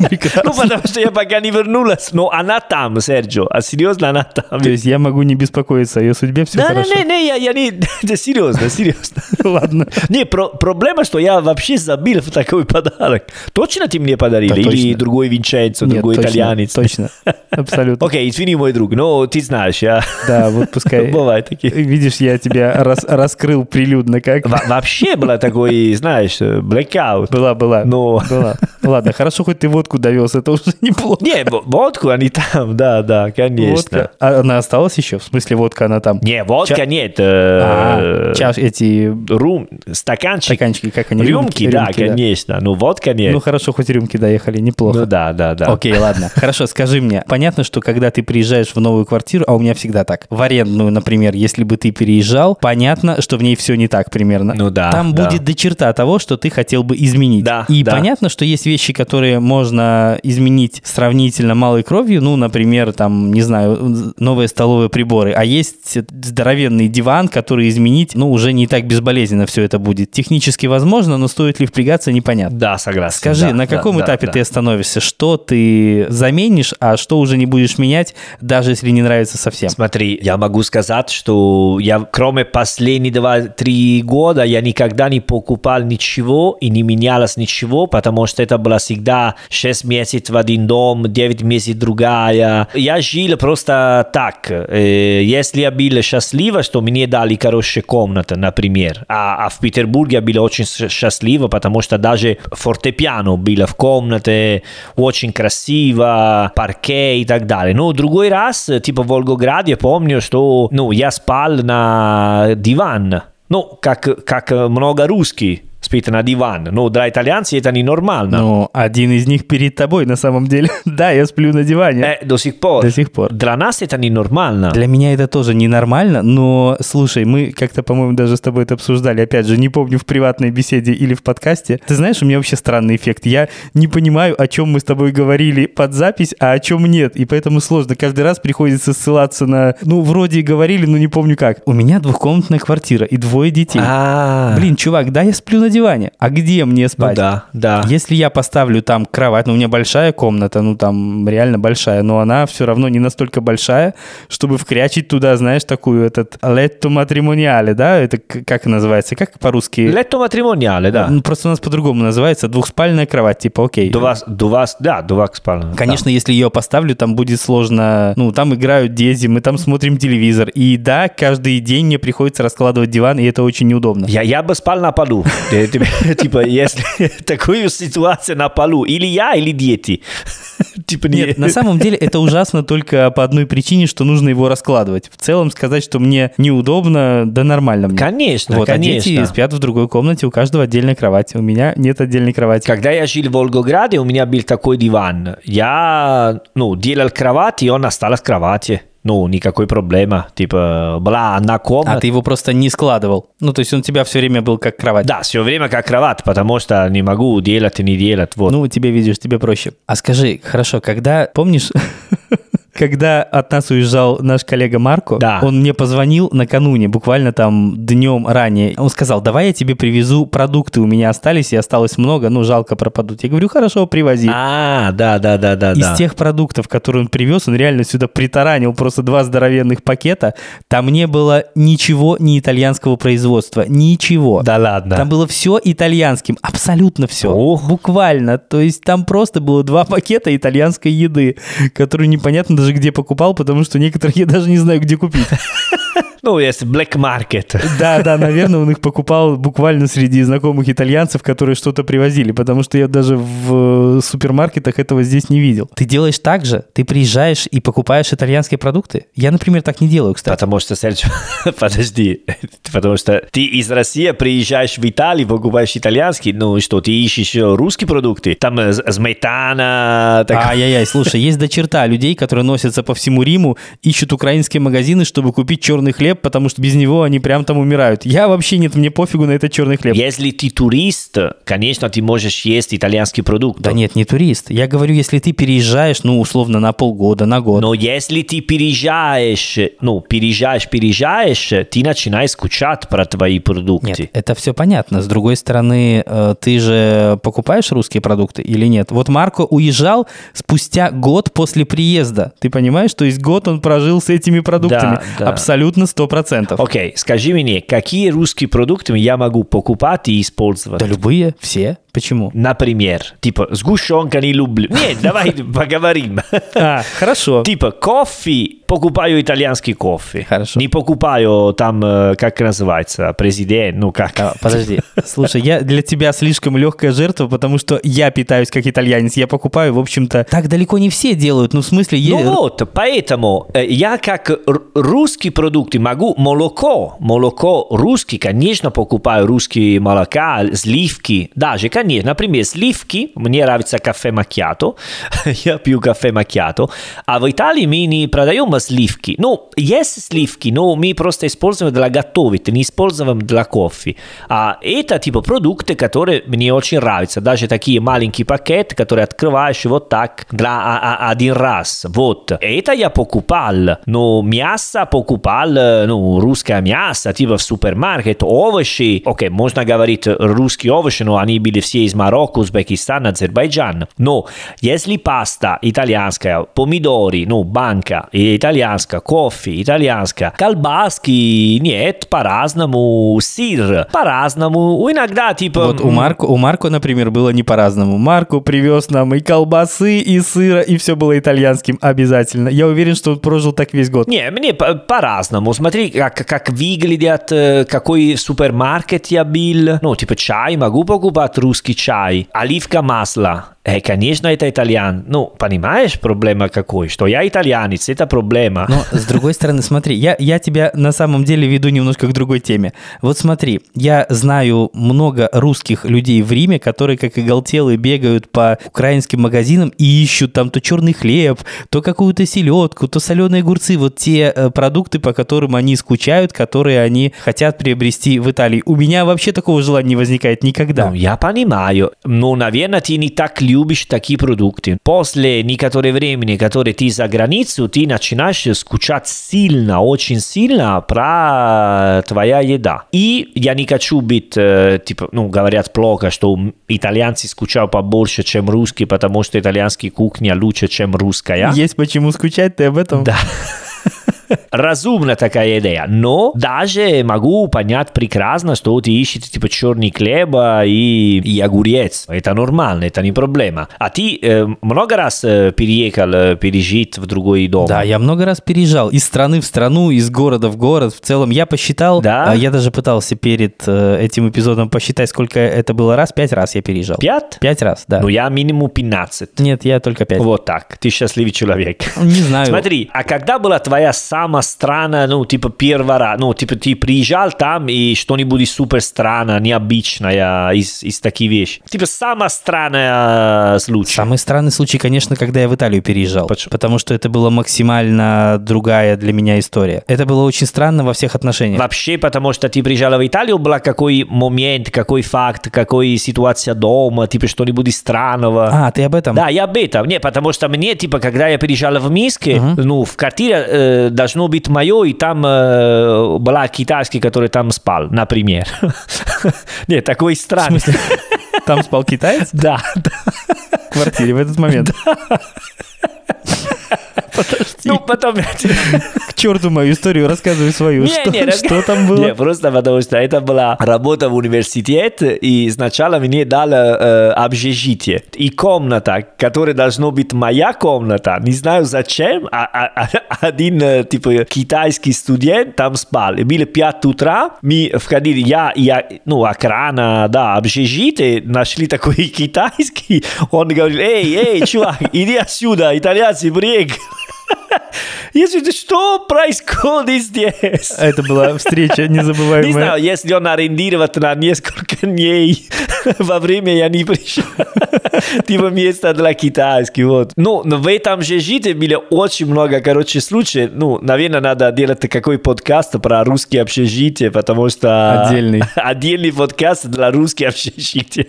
[SPEAKER 2] Ну, потому что я пока не вернулась, но она там, Серджо, а серьезно, она там.
[SPEAKER 1] То есть я могу не беспокоиться о ее судьбе, все
[SPEAKER 2] Да,
[SPEAKER 1] хорошо.
[SPEAKER 2] не, не, не, я, я не, да, серьезно, серьезно.
[SPEAKER 1] Ладно.
[SPEAKER 2] Не, про- проблема, что я вообще забил в такой подарок. Точно ты мне подарил?
[SPEAKER 1] Да,
[SPEAKER 2] Или
[SPEAKER 1] точно.
[SPEAKER 2] другой
[SPEAKER 1] Нет,
[SPEAKER 2] другой
[SPEAKER 1] точно,
[SPEAKER 2] итальянец?
[SPEAKER 1] Точно, абсолютно.
[SPEAKER 2] Окей, извини, мой друг, но ты знаешь, я...
[SPEAKER 1] Да, вот пускай.
[SPEAKER 2] Бывает такие.
[SPEAKER 1] Видишь, я тебя рас- раскрыл прилюдно, как?
[SPEAKER 2] Во- Вообще была такой, знаешь, blackout.
[SPEAKER 1] Была, была.
[SPEAKER 2] Но-
[SPEAKER 1] Была. Ладно, хорошо, хоть ты водку водку довез, это уже неплохо.
[SPEAKER 2] Не, водку они там, да, да, конечно.
[SPEAKER 1] Водка. А она осталась еще? В смысле, водка она там?
[SPEAKER 2] Не, водка
[SPEAKER 1] Ча-
[SPEAKER 2] нет.
[SPEAKER 1] А,
[SPEAKER 2] э,
[SPEAKER 1] чаш, эти
[SPEAKER 2] Рум, стаканчик.
[SPEAKER 1] стаканчики, как они?
[SPEAKER 2] Рюмки, да,
[SPEAKER 1] рюмки,
[SPEAKER 2] конечно. Ну, водка нет.
[SPEAKER 1] Ну хорошо, хоть рюмки доехали, неплохо.
[SPEAKER 2] Ну да, да, да.
[SPEAKER 1] Окей, ладно. Хорошо, скажи мне. Понятно, что когда ты приезжаешь в новую квартиру, а у меня всегда так, в арендную, например, если бы ты переезжал, понятно, что в ней все не так примерно.
[SPEAKER 2] Ну да,
[SPEAKER 1] Там
[SPEAKER 2] да.
[SPEAKER 1] будет до черта того, что ты хотел бы изменить.
[SPEAKER 2] Да,
[SPEAKER 1] И
[SPEAKER 2] да.
[SPEAKER 1] понятно, что есть вещи, которые можно изменить сравнительно малой кровью, ну, например, там, не знаю, новые столовые приборы, а есть здоровенный диван, который изменить, ну, уже не так безболезненно все это будет. Технически возможно, но стоит ли впрягаться, непонятно.
[SPEAKER 2] Да, согласен.
[SPEAKER 1] Скажи,
[SPEAKER 2] да,
[SPEAKER 1] на
[SPEAKER 2] да,
[SPEAKER 1] каком
[SPEAKER 2] да,
[SPEAKER 1] этапе
[SPEAKER 2] да.
[SPEAKER 1] ты остановишься? Что ты заменишь, а что уже не будешь менять, даже если не нравится совсем?
[SPEAKER 2] Смотри, я могу сказать, что я, кроме последних 2-3 года, я никогда не покупал ничего и не менялось ничего, потому что это было всегда 6 месяцев в один дом, 9 месяцев другая. Я жил просто так. Э, Если я был счастлив, что мне дали хорошие комнаты, например, а, а в Петербурге я был очень счастлив, потому что даже фортепиано было в комнате, очень красиво, парке и так далее. Ну, другой раз, типа в Волгограде, помню, что ну, я спал на диван. Ну, как, как много русских спит на диван. Ну, для итальянцев это ненормально.
[SPEAKER 1] Ну, один из них перед тобой, на самом деле. да, я сплю на диване.
[SPEAKER 2] Э, до сих пор.
[SPEAKER 1] До сих пор.
[SPEAKER 2] Для нас это ненормально.
[SPEAKER 1] Для меня это тоже ненормально, но, слушай, мы как-то, по-моему, даже с тобой это обсуждали, опять же, не помню, в приватной беседе или в подкасте. Ты знаешь, у меня вообще странный эффект. Я не понимаю, о чем мы с тобой говорили под запись, а о чем нет, и поэтому сложно. Каждый раз приходится ссылаться на, ну, вроде и говорили, но не помню как. У меня двухкомнатная квартира и двое детей.
[SPEAKER 2] А,
[SPEAKER 1] Блин, чувак, да, я сплю на диване. А где мне
[SPEAKER 2] ну
[SPEAKER 1] спать?
[SPEAKER 2] да, да.
[SPEAKER 1] Если я поставлю там кровать, ну у меня большая комната, ну там реально большая, но она все равно не настолько большая, чтобы вкрячить туда, знаешь, такую этот летто матримониале, да, это как называется, как по-русски?
[SPEAKER 2] Letto matrimoniale, да.
[SPEAKER 1] Ну, Просто у нас по-другому называется, двухспальная кровать, типа, окей.
[SPEAKER 2] Два, два, да, два спальня.
[SPEAKER 1] Конечно, если ее поставлю, там будет сложно. Ну, там играют дети, мы там смотрим телевизор. И да, каждый день мне приходится раскладывать диван, и это очень неудобно.
[SPEAKER 2] Я, я бы спал на полу. Э, типа, если такую ситуацию на полу. Или я, или дети. Типа, не-
[SPEAKER 1] Нет, на самом деле это ужасно только по одной причине, что нужно его раскладывать. В целом сказать, что мне неудобно, да нормально мне.
[SPEAKER 2] Конечно,
[SPEAKER 1] вот, а
[SPEAKER 2] конечно.
[SPEAKER 1] дети спят в другой комнате, у каждого отдельная кровать. У меня нет отдельной кровати.
[SPEAKER 2] Когда я жил в Волгограде, у меня был такой диван. Я, ну, делал кровать, и он остался в кровати. Ну, никакой проблемы. Типа, была одна комната.
[SPEAKER 1] А ты его просто не складывал. Ну, то есть он у тебя все время был как кровать.
[SPEAKER 2] Да, все время как кровать, потому что не могу делать и не делать. Вот.
[SPEAKER 1] Ну, тебе видишь, тебе проще. А скажи, хорошо, когда, помнишь, когда от нас уезжал наш коллега Марко,
[SPEAKER 2] Да.
[SPEAKER 1] он мне позвонил накануне, буквально там днем ранее. Он сказал, давай я тебе привезу продукты, у меня остались и осталось много, ну, жалко пропадут. Я говорю, хорошо, привози.
[SPEAKER 2] А, да, да, да, да,
[SPEAKER 1] Из
[SPEAKER 2] да.
[SPEAKER 1] тех продуктов, которые он привез, он реально сюда притаранил просто два здоровенных пакета. Там не было ничего не итальянского производства. Ничего.
[SPEAKER 2] Да ладно.
[SPEAKER 1] Там было все итальянским, абсолютно все.
[SPEAKER 2] Ох.
[SPEAKER 1] Буквально. То есть там просто было два пакета итальянской еды, которую непонятно даже где покупал, потому что некоторые я даже не знаю, где купить.
[SPEAKER 2] Ну, есть Black Market.
[SPEAKER 1] Да, да, наверное, он их покупал буквально среди знакомых итальянцев, которые что-то привозили, потому что я даже в э, супермаркетах этого здесь не видел. Ты делаешь так же? Ты приезжаешь и покупаешь итальянские продукты? Я, например, так не делаю, кстати.
[SPEAKER 2] Потому что, Серджо, подожди, потому что ты из России приезжаешь в Италию, покупаешь итальянский, ну и что, ты ищешь русские продукты? Там э, сметана, так...
[SPEAKER 1] Ай-яй-яй, слушай, есть до черта людей, которые носятся по всему Риму, ищут украинские магазины, чтобы купить черный хлеб, потому что без него они прям там умирают. Я вообще нет, мне пофигу на этот черный хлеб.
[SPEAKER 2] Если ты турист, конечно, ты можешь есть итальянский продукт.
[SPEAKER 1] Да нет, не турист. Я говорю, если ты переезжаешь, ну, условно, на полгода, на год.
[SPEAKER 2] Но если ты переезжаешь, ну, переезжаешь, переезжаешь, ты начинаешь скучать про твои продукты.
[SPEAKER 1] Нет, это все понятно. С другой стороны, э, ты же покупаешь русские продукты или нет? Вот Марко уезжал спустя год после приезда. Ты понимаешь? То есть год он прожил с этими продуктами.
[SPEAKER 2] Да, да.
[SPEAKER 1] Абсолютно сто процентов.
[SPEAKER 2] Окей, скажи мне, какие русские продукты я могу покупать и использовать?
[SPEAKER 1] Да любые, все. Почему?
[SPEAKER 2] Например, типа сгущенка не люблю. Нет, давай поговорим.
[SPEAKER 1] А, хорошо.
[SPEAKER 2] Типа кофе, покупаю итальянский кофе.
[SPEAKER 1] Хорошо.
[SPEAKER 2] Не покупаю там, э, как называется, президент, ну как.
[SPEAKER 1] А, подожди, слушай, я для тебя слишком легкая жертва, потому что я питаюсь как итальянец, я покупаю, в общем-то, так далеко не все делают, ну в смысле...
[SPEAKER 2] Ну
[SPEAKER 1] е-
[SPEAKER 2] вот, поэтому э, я как р- русские продукты могу молоко, молоко русский, конечно, покупаю русские молока, сливки, даже, конечно, например, сливки, мне нравится кафе макьято, я пью кафе макьято, а в Италии мы не продаем сливки. Ну, есть сливки, но мы просто используем для готовить, не используем для кофе. А это типа продукты, которые мне очень нравятся, даже такие маленькие пакеты, которые открываешь вот так для а- а- один раз. Вот. Это я покупал. Но мясо покупал, э, ну, русское мясо, типа в супермаркет, овощи. Окей, можно говорить русские овощи, но они были все из Марокко, Узбекистана, Азербайджана. Но если паста итальянская, помидоры, ну, банка итальянская, кофе итальянская, колбаски, нет, по-разному, сыр, по-разному, иногда типа...
[SPEAKER 1] Вот у Марко, у Марко, например, было не по-разному. Марко привез нам и колбасы, и сыра, и все было итальянским обязательно. Я уверен, что он прожил так весь год.
[SPEAKER 2] Не, мне по- по-разному. Смотри, как, как выглядят, э, какой супермаркет я был. Ну, типа чай, могу покупать русский чай. Оливка масла. Э, конечно, это итальян. Ну, понимаешь, проблема какой? Что я итальянец, это проблема.
[SPEAKER 1] Но, с другой стороны, смотри, я, я тебя на самом деле веду немножко к другой теме. Вот смотри, я знаю много русских людей в Риме, которые, как и галтелы, бегают по украинским магазинам и ищут там то черный хлеб, то какую-то селедку, то соленые огурцы. Вот те э, продукты, по которым они скучают, которые они хотят приобрести в Италии. У меня вообще такого желания не возникает никогда.
[SPEAKER 2] Ну, я понимаю, но, наверное, ты не так любишь такие продукты. После некоторого времени, которые ты за границу, ты начинаешь скучать сильно, очень сильно про твоя еда. И я не хочу быть, э, типа, ну, говорят плохо, что итальянцы скучают побольше, чем русские, потому что итальянская кухня лучше, чем русская.
[SPEAKER 1] Есть почему скучать, ты об этом?
[SPEAKER 2] Да. Разумна такая идея, но даже могу понять прекрасно, что ты ищешь типа черный хлеба и, и огурец. Это нормально, это не проблема. А ты э, много раз э, переехал, э, пережить в другой дом?
[SPEAKER 1] Да, я много раз переезжал из страны в страну, из города в город. В целом я посчитал,
[SPEAKER 2] Да?
[SPEAKER 1] а, я даже пытался перед э, этим эпизодом посчитать, сколько это было раз. Пять раз я переезжал.
[SPEAKER 2] Пять?
[SPEAKER 1] Пять раз, да.
[SPEAKER 2] Ну, я минимум 15.
[SPEAKER 1] Нет, я только пять.
[SPEAKER 2] Вот так. Ты счастливый человек.
[SPEAKER 1] Не знаю.
[SPEAKER 2] Смотри, а когда была твоя самая странная, ну, типа, первый раз, ну, типа, ты приезжал там и что-нибудь супер странное, необычное из, из таких вещей? Типа, самая странная случай.
[SPEAKER 1] Самый странный случай, конечно, когда я в Италию переезжал.
[SPEAKER 2] Почему?
[SPEAKER 1] Потому что это была максимально другая для меня история. Это было очень странно во всех отношениях.
[SPEAKER 2] Вообще, потому что ты приезжала в Италию, был какой момент, какой факт, какой ситуация дома, типа что-нибудь странного.
[SPEAKER 1] А, ты об этом?
[SPEAKER 2] Да, я об этом. Не, потому что мне, типа, когда я переезжал в Минске, ну, в квартире э, должно быть мое, и там э, была китайский, который там спал, например. Нет, такой странный.
[SPEAKER 1] Там спал китаец
[SPEAKER 2] Да, да.
[SPEAKER 1] в квартире в этот момент.
[SPEAKER 2] Ну, потом...
[SPEAKER 1] К черту мою историю, рассказывай свою.
[SPEAKER 2] Не,
[SPEAKER 1] Что
[SPEAKER 2] не,
[SPEAKER 1] что там было?
[SPEAKER 2] Не, просто потому что это была работа в университете, и сначала мне дали э, общежитие. И комната, которая должна быть моя комната, не знаю зачем, а, а- а- один э, типа китайский студент там спал. И было 5 утра, мы входили, я, я ну, охрана, да, общежитие, нашли такой китайский, он говорит, эй, эй, чувак, иди отсюда, итальянцы, приехали. Говорю, что происходит здесь?
[SPEAKER 1] Это была встреча
[SPEAKER 2] Не
[SPEAKER 1] незабываемая.
[SPEAKER 2] знаю, если он арендировать на несколько дней во время я не пришел. Типа место для китайских, вот. Ну, в этом же житии было очень много, короче, случаев. Ну, наверное, надо делать какой подкаст про русские общежития, потому что...
[SPEAKER 1] Отдельный.
[SPEAKER 2] Отдельный подкаст для русских общежитий.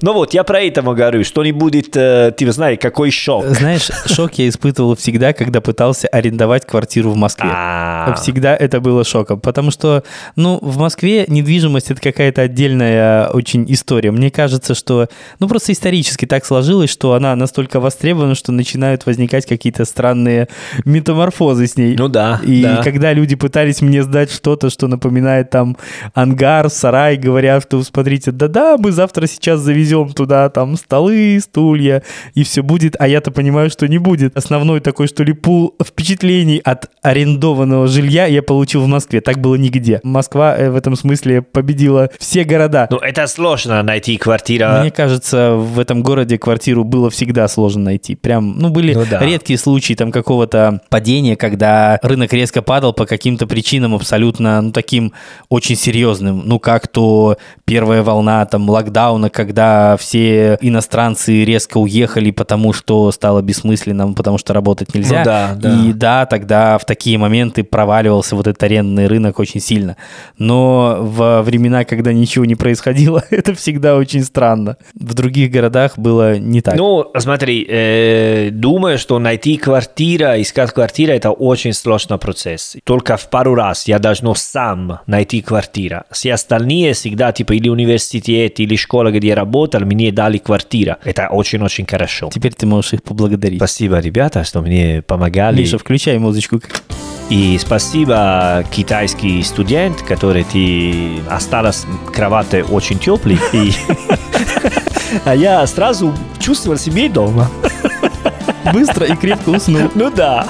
[SPEAKER 2] Ну вот, я про это говорю, что не будет, э, ты знаешь, какой шок.
[SPEAKER 1] Знаешь, шок я испытывал всегда, когда пытался арендовать квартиру в Москве.
[SPEAKER 2] А.
[SPEAKER 1] Всегда это было шоком, потому что, ну, в Москве недвижимость это какая-то отдельная очень история. Мне кажется, что, ну, просто исторически так сложилось, что она настолько востребована, что начинают возникать какие-то странные метаморфозы с ней.
[SPEAKER 2] Ну да,
[SPEAKER 1] И
[SPEAKER 2] да.
[SPEAKER 1] когда люди пытались мне сдать что-то, что напоминает там ангар, сарай, говорят, что смотрите, да-да, мы завтра сейчас завезем туда там столы, стулья, и все будет, а я-то понимаю, что не будет. Основной такой, что ли, пул впечатлений от арендованного жилья я получил в Москве. Так было нигде. Москва э, в этом смысле победила все города.
[SPEAKER 2] Ну, это сложно найти квартира.
[SPEAKER 1] Мне кажется, в этом городе квартиру было всегда сложно найти. Прям, ну, были
[SPEAKER 2] Ну да.
[SPEAKER 1] редкие случаи там какого-то падения, когда рынок резко падал по каким-то причинам абсолютно, ну, таким очень серьезным. Ну, как то первая волна там локдауна, когда все иностранцы резко уехали, потому что стало бессмысленным, потому что работать нельзя.
[SPEAKER 2] Ну да, да.
[SPEAKER 1] И да, тогда в такие моменты проваливался вот этот арендный рынок очень сильно. Но во времена, когда ничего не происходило, это всегда очень странно. В других городах было не так.
[SPEAKER 2] Ну, смотри, э, думаю, что найти квартира, искать квартиру, это очень сложный процесс. Только в пару раз я должен сам найти квартиру. Все остальные всегда, типа, или университет, или школа, где я работал, мне дали квартиру. Это очень-очень хорошо.
[SPEAKER 1] Теперь ты можешь их поблагодарить.
[SPEAKER 2] Спасибо, ребята, что мне помогали.
[SPEAKER 1] Миша, включай музычку.
[SPEAKER 2] И спасибо китайский студент, который ты осталась кровати очень теплый. И... А я сразу чувствовал себя дома.
[SPEAKER 1] Быстро и крепко уснул.
[SPEAKER 2] Ну да.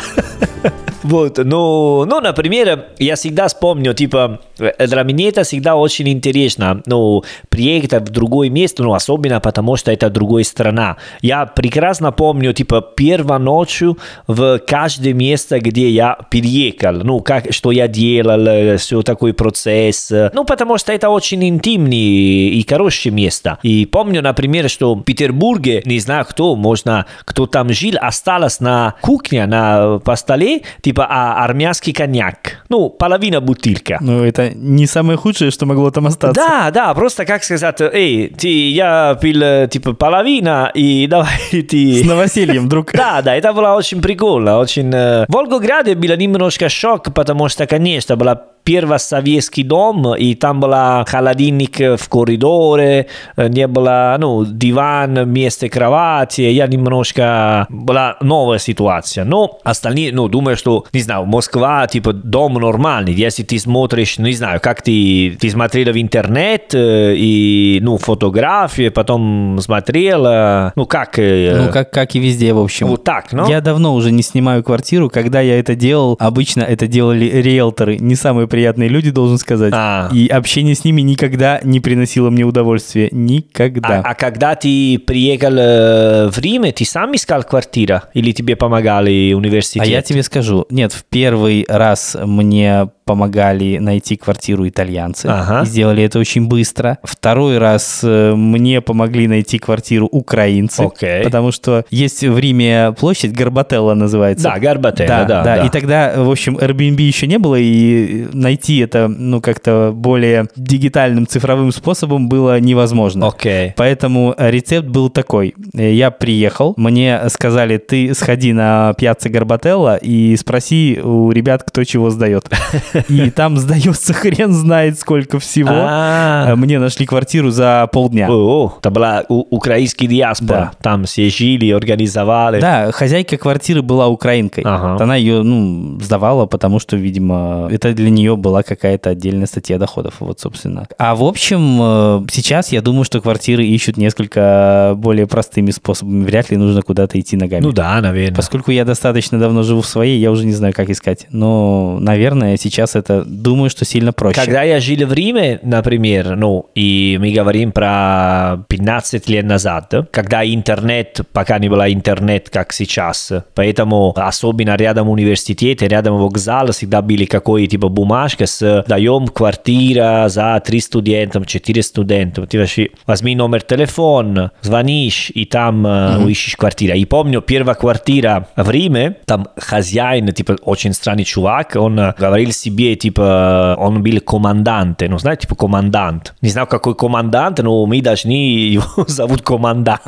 [SPEAKER 2] Вот, ну, ну, например, я всегда вспомню, типа, э, для меня это всегда очень интересно, ну, приехать в другое место, ну, особенно потому, что это другая страна. Я прекрасно помню, типа, первой ночью в каждое место, где я переехал, ну, как, что я делал, все такой процесс, ну, потому что это очень интимное и хорошее место. И помню, например, что в Петербурге, не знаю кто, можно, кто там жил, осталось на кухне, на по столе, типа, а, армянский коньяк. Ну, половина бутылка.
[SPEAKER 1] Ну, это не самое худшее, что могло там остаться.
[SPEAKER 2] Да, да, просто как сказать, эй, ты, я пил, э, типа, половина, и давай ты...
[SPEAKER 1] С новосельем вдруг.
[SPEAKER 2] Да, да, это было очень прикольно, очень... э, В Волгограде было немножко шок, потому что, конечно, была первый советский дом, и там был холодильник в коридоре, не было, ну, диван вместо кровати, я немножко... Была новая ситуация. Но остальные, ну, думаю, что, не знаю, Москва, типа, дом нормальный. Если ты смотришь, ну, не знаю, как ты, ты смотрел в интернет, э, и, ну, фотографии, потом смотрел, ну, как... э,
[SPEAKER 1] Ну, как, как и везде, в общем.
[SPEAKER 2] Вот так, ну?
[SPEAKER 1] Я давно уже не снимаю квартиру. Когда я это делал, обычно это делали риэлторы. Не самые приятные люди, должен сказать.
[SPEAKER 2] А.
[SPEAKER 1] И общение с ними никогда не приносило мне удовольствия. Никогда.
[SPEAKER 2] А, а когда ты приехал э, в Рим, ты сам искал квартиру? Или тебе помогали университет?
[SPEAKER 1] А я тебе скажу, нет, в первый раз мне помогали найти квартиру итальянцы.
[SPEAKER 2] Ага.
[SPEAKER 1] И сделали это очень быстро. Второй раз э, мне помогли найти квартиру украинцы.
[SPEAKER 2] Окей.
[SPEAKER 1] Потому что есть в Риме площадь Гарбателла называется.
[SPEAKER 2] Да, Гарбателла, да,
[SPEAKER 1] да,
[SPEAKER 2] да.
[SPEAKER 1] И тогда, в общем, Airbnb еще не было, и найти это, ну, как-то более дигитальным цифровым способом было невозможно.
[SPEAKER 2] Окей.
[SPEAKER 1] Поэтому рецепт был такой. Я приехал, мне сказали, ты сходи на пьяцца Гарбателла и спроси у ребят, кто чего сдает. И там сдается хрен знает сколько всего.
[SPEAKER 2] А.
[SPEAKER 1] Э, Мне нашли квартиру за полдня.
[SPEAKER 2] Это была украинская диаспора. Там все жили, организовали.
[SPEAKER 1] Да, хозяйка квартиры была украинкой. Она ее, ну, сдавала, потому что, видимо, это для нее была какая-то отдельная статья доходов. Вот, собственно. А в общем, э, сейчас я думаю, что квартиры ищут несколько более простыми способами. Вряд ли нужно куда-то идти ногами.
[SPEAKER 2] Ну да, наверное.
[SPEAKER 1] Поскольку я достаточно давно живу в своей, я уже не знаю, как искать. Но, наверное, сейчас это, думаю, что сильно проще.
[SPEAKER 2] Когда я жил в Риме, например, ну, и мы говорим про 15 лет назад, да, когда интернет, пока не было интернет, как сейчас, поэтому особенно рядом университет, рядом вокзал, всегда были какой типа бумажка с даем квартира за 3 студента, 4 студента. Ты вообще возьми номер телефона, звонишь, и там э, ищешь квартиру. И помню, первая квартира в Риме, там хозяин, типа очень странный чувак, он э, говорил себе себе, типа, он был команданте, ну, знаете, типа, командант. Не знаю, какой командант, но мы должны его зовут командант.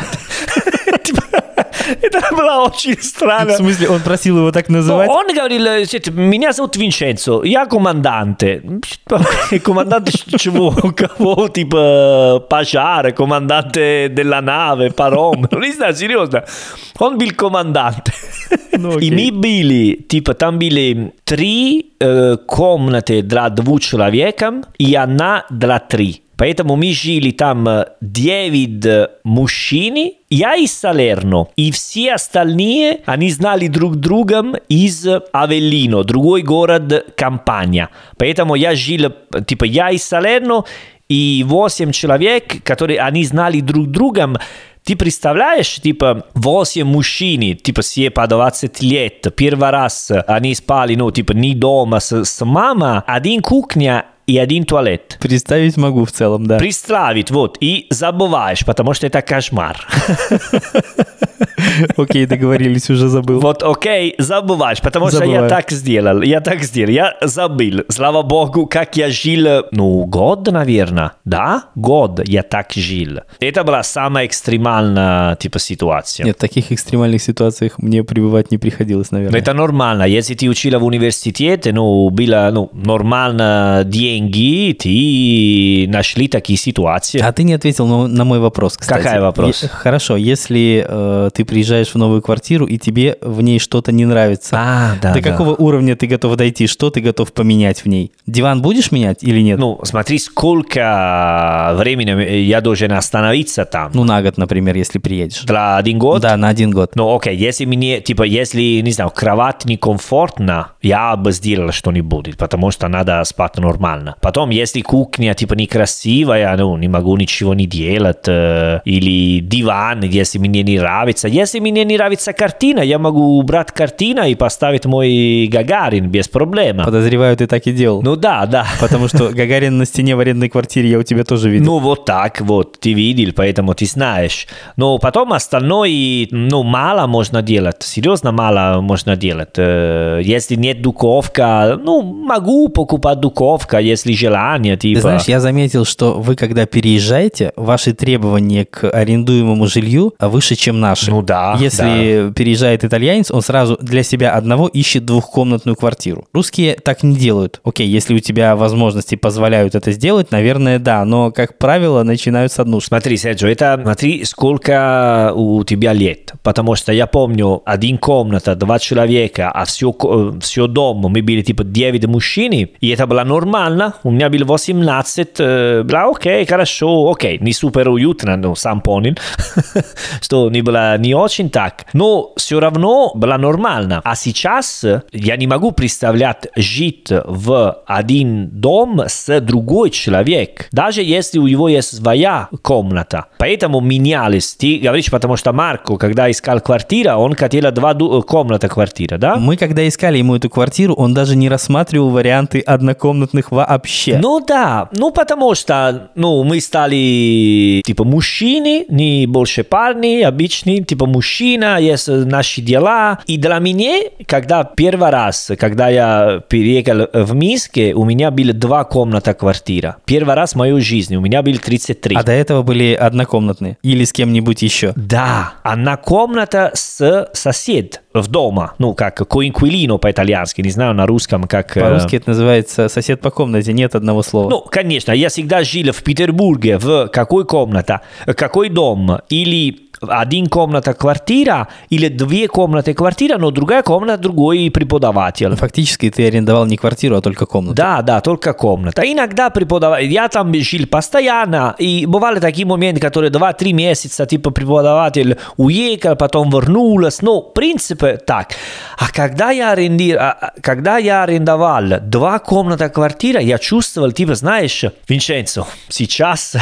[SPEAKER 2] Типа, Это было очень странно.
[SPEAKER 1] В смысле, он просил его так
[SPEAKER 2] Ну,
[SPEAKER 1] называть?
[SPEAKER 2] он говорил, э, типа, меня зовут Винченцо, я команданте. Команданте чего? Кого? Типа пожара, команданте della nave, паром. Ну, Не знаю, серьезно. Он был командант.
[SPEAKER 1] Ну,
[SPEAKER 2] И
[SPEAKER 1] окей.
[SPEAKER 2] мы были, типа, там были три э, комнаты для двух человек и одна для три. Поэтому мы жили там э, 9 мужчин, я из Салерно, и все остальные, они знали друг друга из Авеллино, другой город Кампания. Поэтому я жил, э, типа, я из Салерно, и 8 человек, которые они знали друг друга, ты представляешь, типа, 8 мужчин, типа, все по 20 лет, первый раз они спали, ну, типа, не дома с, с мамой, один кухня и один туалет.
[SPEAKER 1] Представить могу в целом, да.
[SPEAKER 2] Представить, вот, и забываешь, потому что это кошмар.
[SPEAKER 1] Окей, договорились, уже забыл.
[SPEAKER 2] Вот, окей, забываешь, потому что я так сделал, я так сделал, я забыл. Слава богу, как я жил, ну, год, наверное, да? Год я так жил. Это была самая экстремальная, типа, ситуация.
[SPEAKER 1] Нет, в таких экстремальных ситуациях мне пребывать не приходилось,
[SPEAKER 2] Но
[SPEAKER 1] наверное.
[SPEAKER 2] это нормально. Если ты учила в университете, ну, было ну, нормально деньги, ты нашли такие ситуации.
[SPEAKER 1] А ты не ответил на, мой вопрос, кстати.
[SPEAKER 2] Какой вопрос?
[SPEAKER 1] Е- хорошо, если э, ты приезжаешь в новую квартиру, и тебе в ней что-то не нравится,
[SPEAKER 2] А, да,
[SPEAKER 1] до
[SPEAKER 2] да.
[SPEAKER 1] какого уровня ты готов дойти? Что ты готов поменять в ней? Диван будешь менять или нет?
[SPEAKER 2] Ну, смотри, сколько времени я должен остановиться там.
[SPEAKER 1] Ну, на год, например, если приедешь.
[SPEAKER 2] Для один год?
[SPEAKER 1] Да, на один год.
[SPEAKER 2] Ну, окей, если мне, типа, если, не знаю, кровать некомфортна, я бы сделал что-нибудь, потому что надо спать нормально. Потом, если кухня, типа, некрасивая, ну, не могу ничего не делать, э, или диван, если мне не нравится. Если мне не нравится картина, я могу убрать картину и поставить мой Гагарин без проблем.
[SPEAKER 1] Подозреваю, ты так и делал.
[SPEAKER 2] Ну да, да.
[SPEAKER 1] Потому что Гагарин на стене в арендной квартире я у тебя тоже видел.
[SPEAKER 2] Ну, вот так вот, ты видел, поэтому ты знаешь. Но потом остальное, ну, мало можно делать, серьезно мало можно делать. Э, Если нет духовка, ну, могу покупать духовка, если желание, типа.
[SPEAKER 1] Ты знаешь, я заметил, что вы, когда переезжаете, ваши требования к арендуемому жилью выше, чем наши.
[SPEAKER 2] Ну да,
[SPEAKER 1] Если переезжает итальянец, он сразу для себя одного ищет двухкомнатную квартиру. Русские так не делают. Окей, если у тебя возможности позволяют это сделать, наверное, да, но, как правило, начинают с однушки.
[SPEAKER 2] Смотри, Серджо, это смотри, сколько у тебя лет. Потому что я помню, один комната, два человека, а все, все дом, мы были типа 9 мужчин, и это было нормально. У меня было 18, э, было окей, хорошо, окей, не супер уютно, но сам понял, что не было не очень так. Но все равно было нормально. А сейчас я не могу представлять жить в один дом с другой человек, даже если у него есть своя комната. Поэтому менялись. Ты говоришь, потому что Марко, когда искал квартиру, он хотел два комната квартира, да?
[SPEAKER 1] Мы, когда искали ему эту квартиру, он даже не рассматривал варианты однокомнатных вообще.
[SPEAKER 2] Ну да, ну потому что ну, мы стали типа мужчины, не больше парни, обычные, типа мужчина, есть наши дела. И для меня, когда первый раз, когда я переехал в Минске, у меня было два комната квартира. Первый раз в моей жизни, у меня было 33.
[SPEAKER 1] А до этого были однокомнатные. Или с кем-нибудь еще.
[SPEAKER 2] Да, одна комната с сосед в дома, ну как coinquilino по-итальянски, не знаю на русском как... э,
[SPEAKER 1] По-русски это называется сосед по комнате, нет одного слова.
[SPEAKER 2] Ну, конечно, я всегда жил в Петербурге, в какой комната, какой дом, или один комната квартира, или две комнаты квартира, но другая комната, другой преподаватель.
[SPEAKER 1] Ну, Фактически ты арендовал не квартиру, а только комнату.
[SPEAKER 2] Да, да, только комната. Иногда преподаватель, я там жил постоянно, и бывали такие моменты, которые 2-3 месяца, типа преподаватель уехал, потом вернулся, ну, в принципе, так. А когда я, аренди... когда я арендовал два комната квартира, я чувствовал, типа, знаешь, Винченцо, сейчас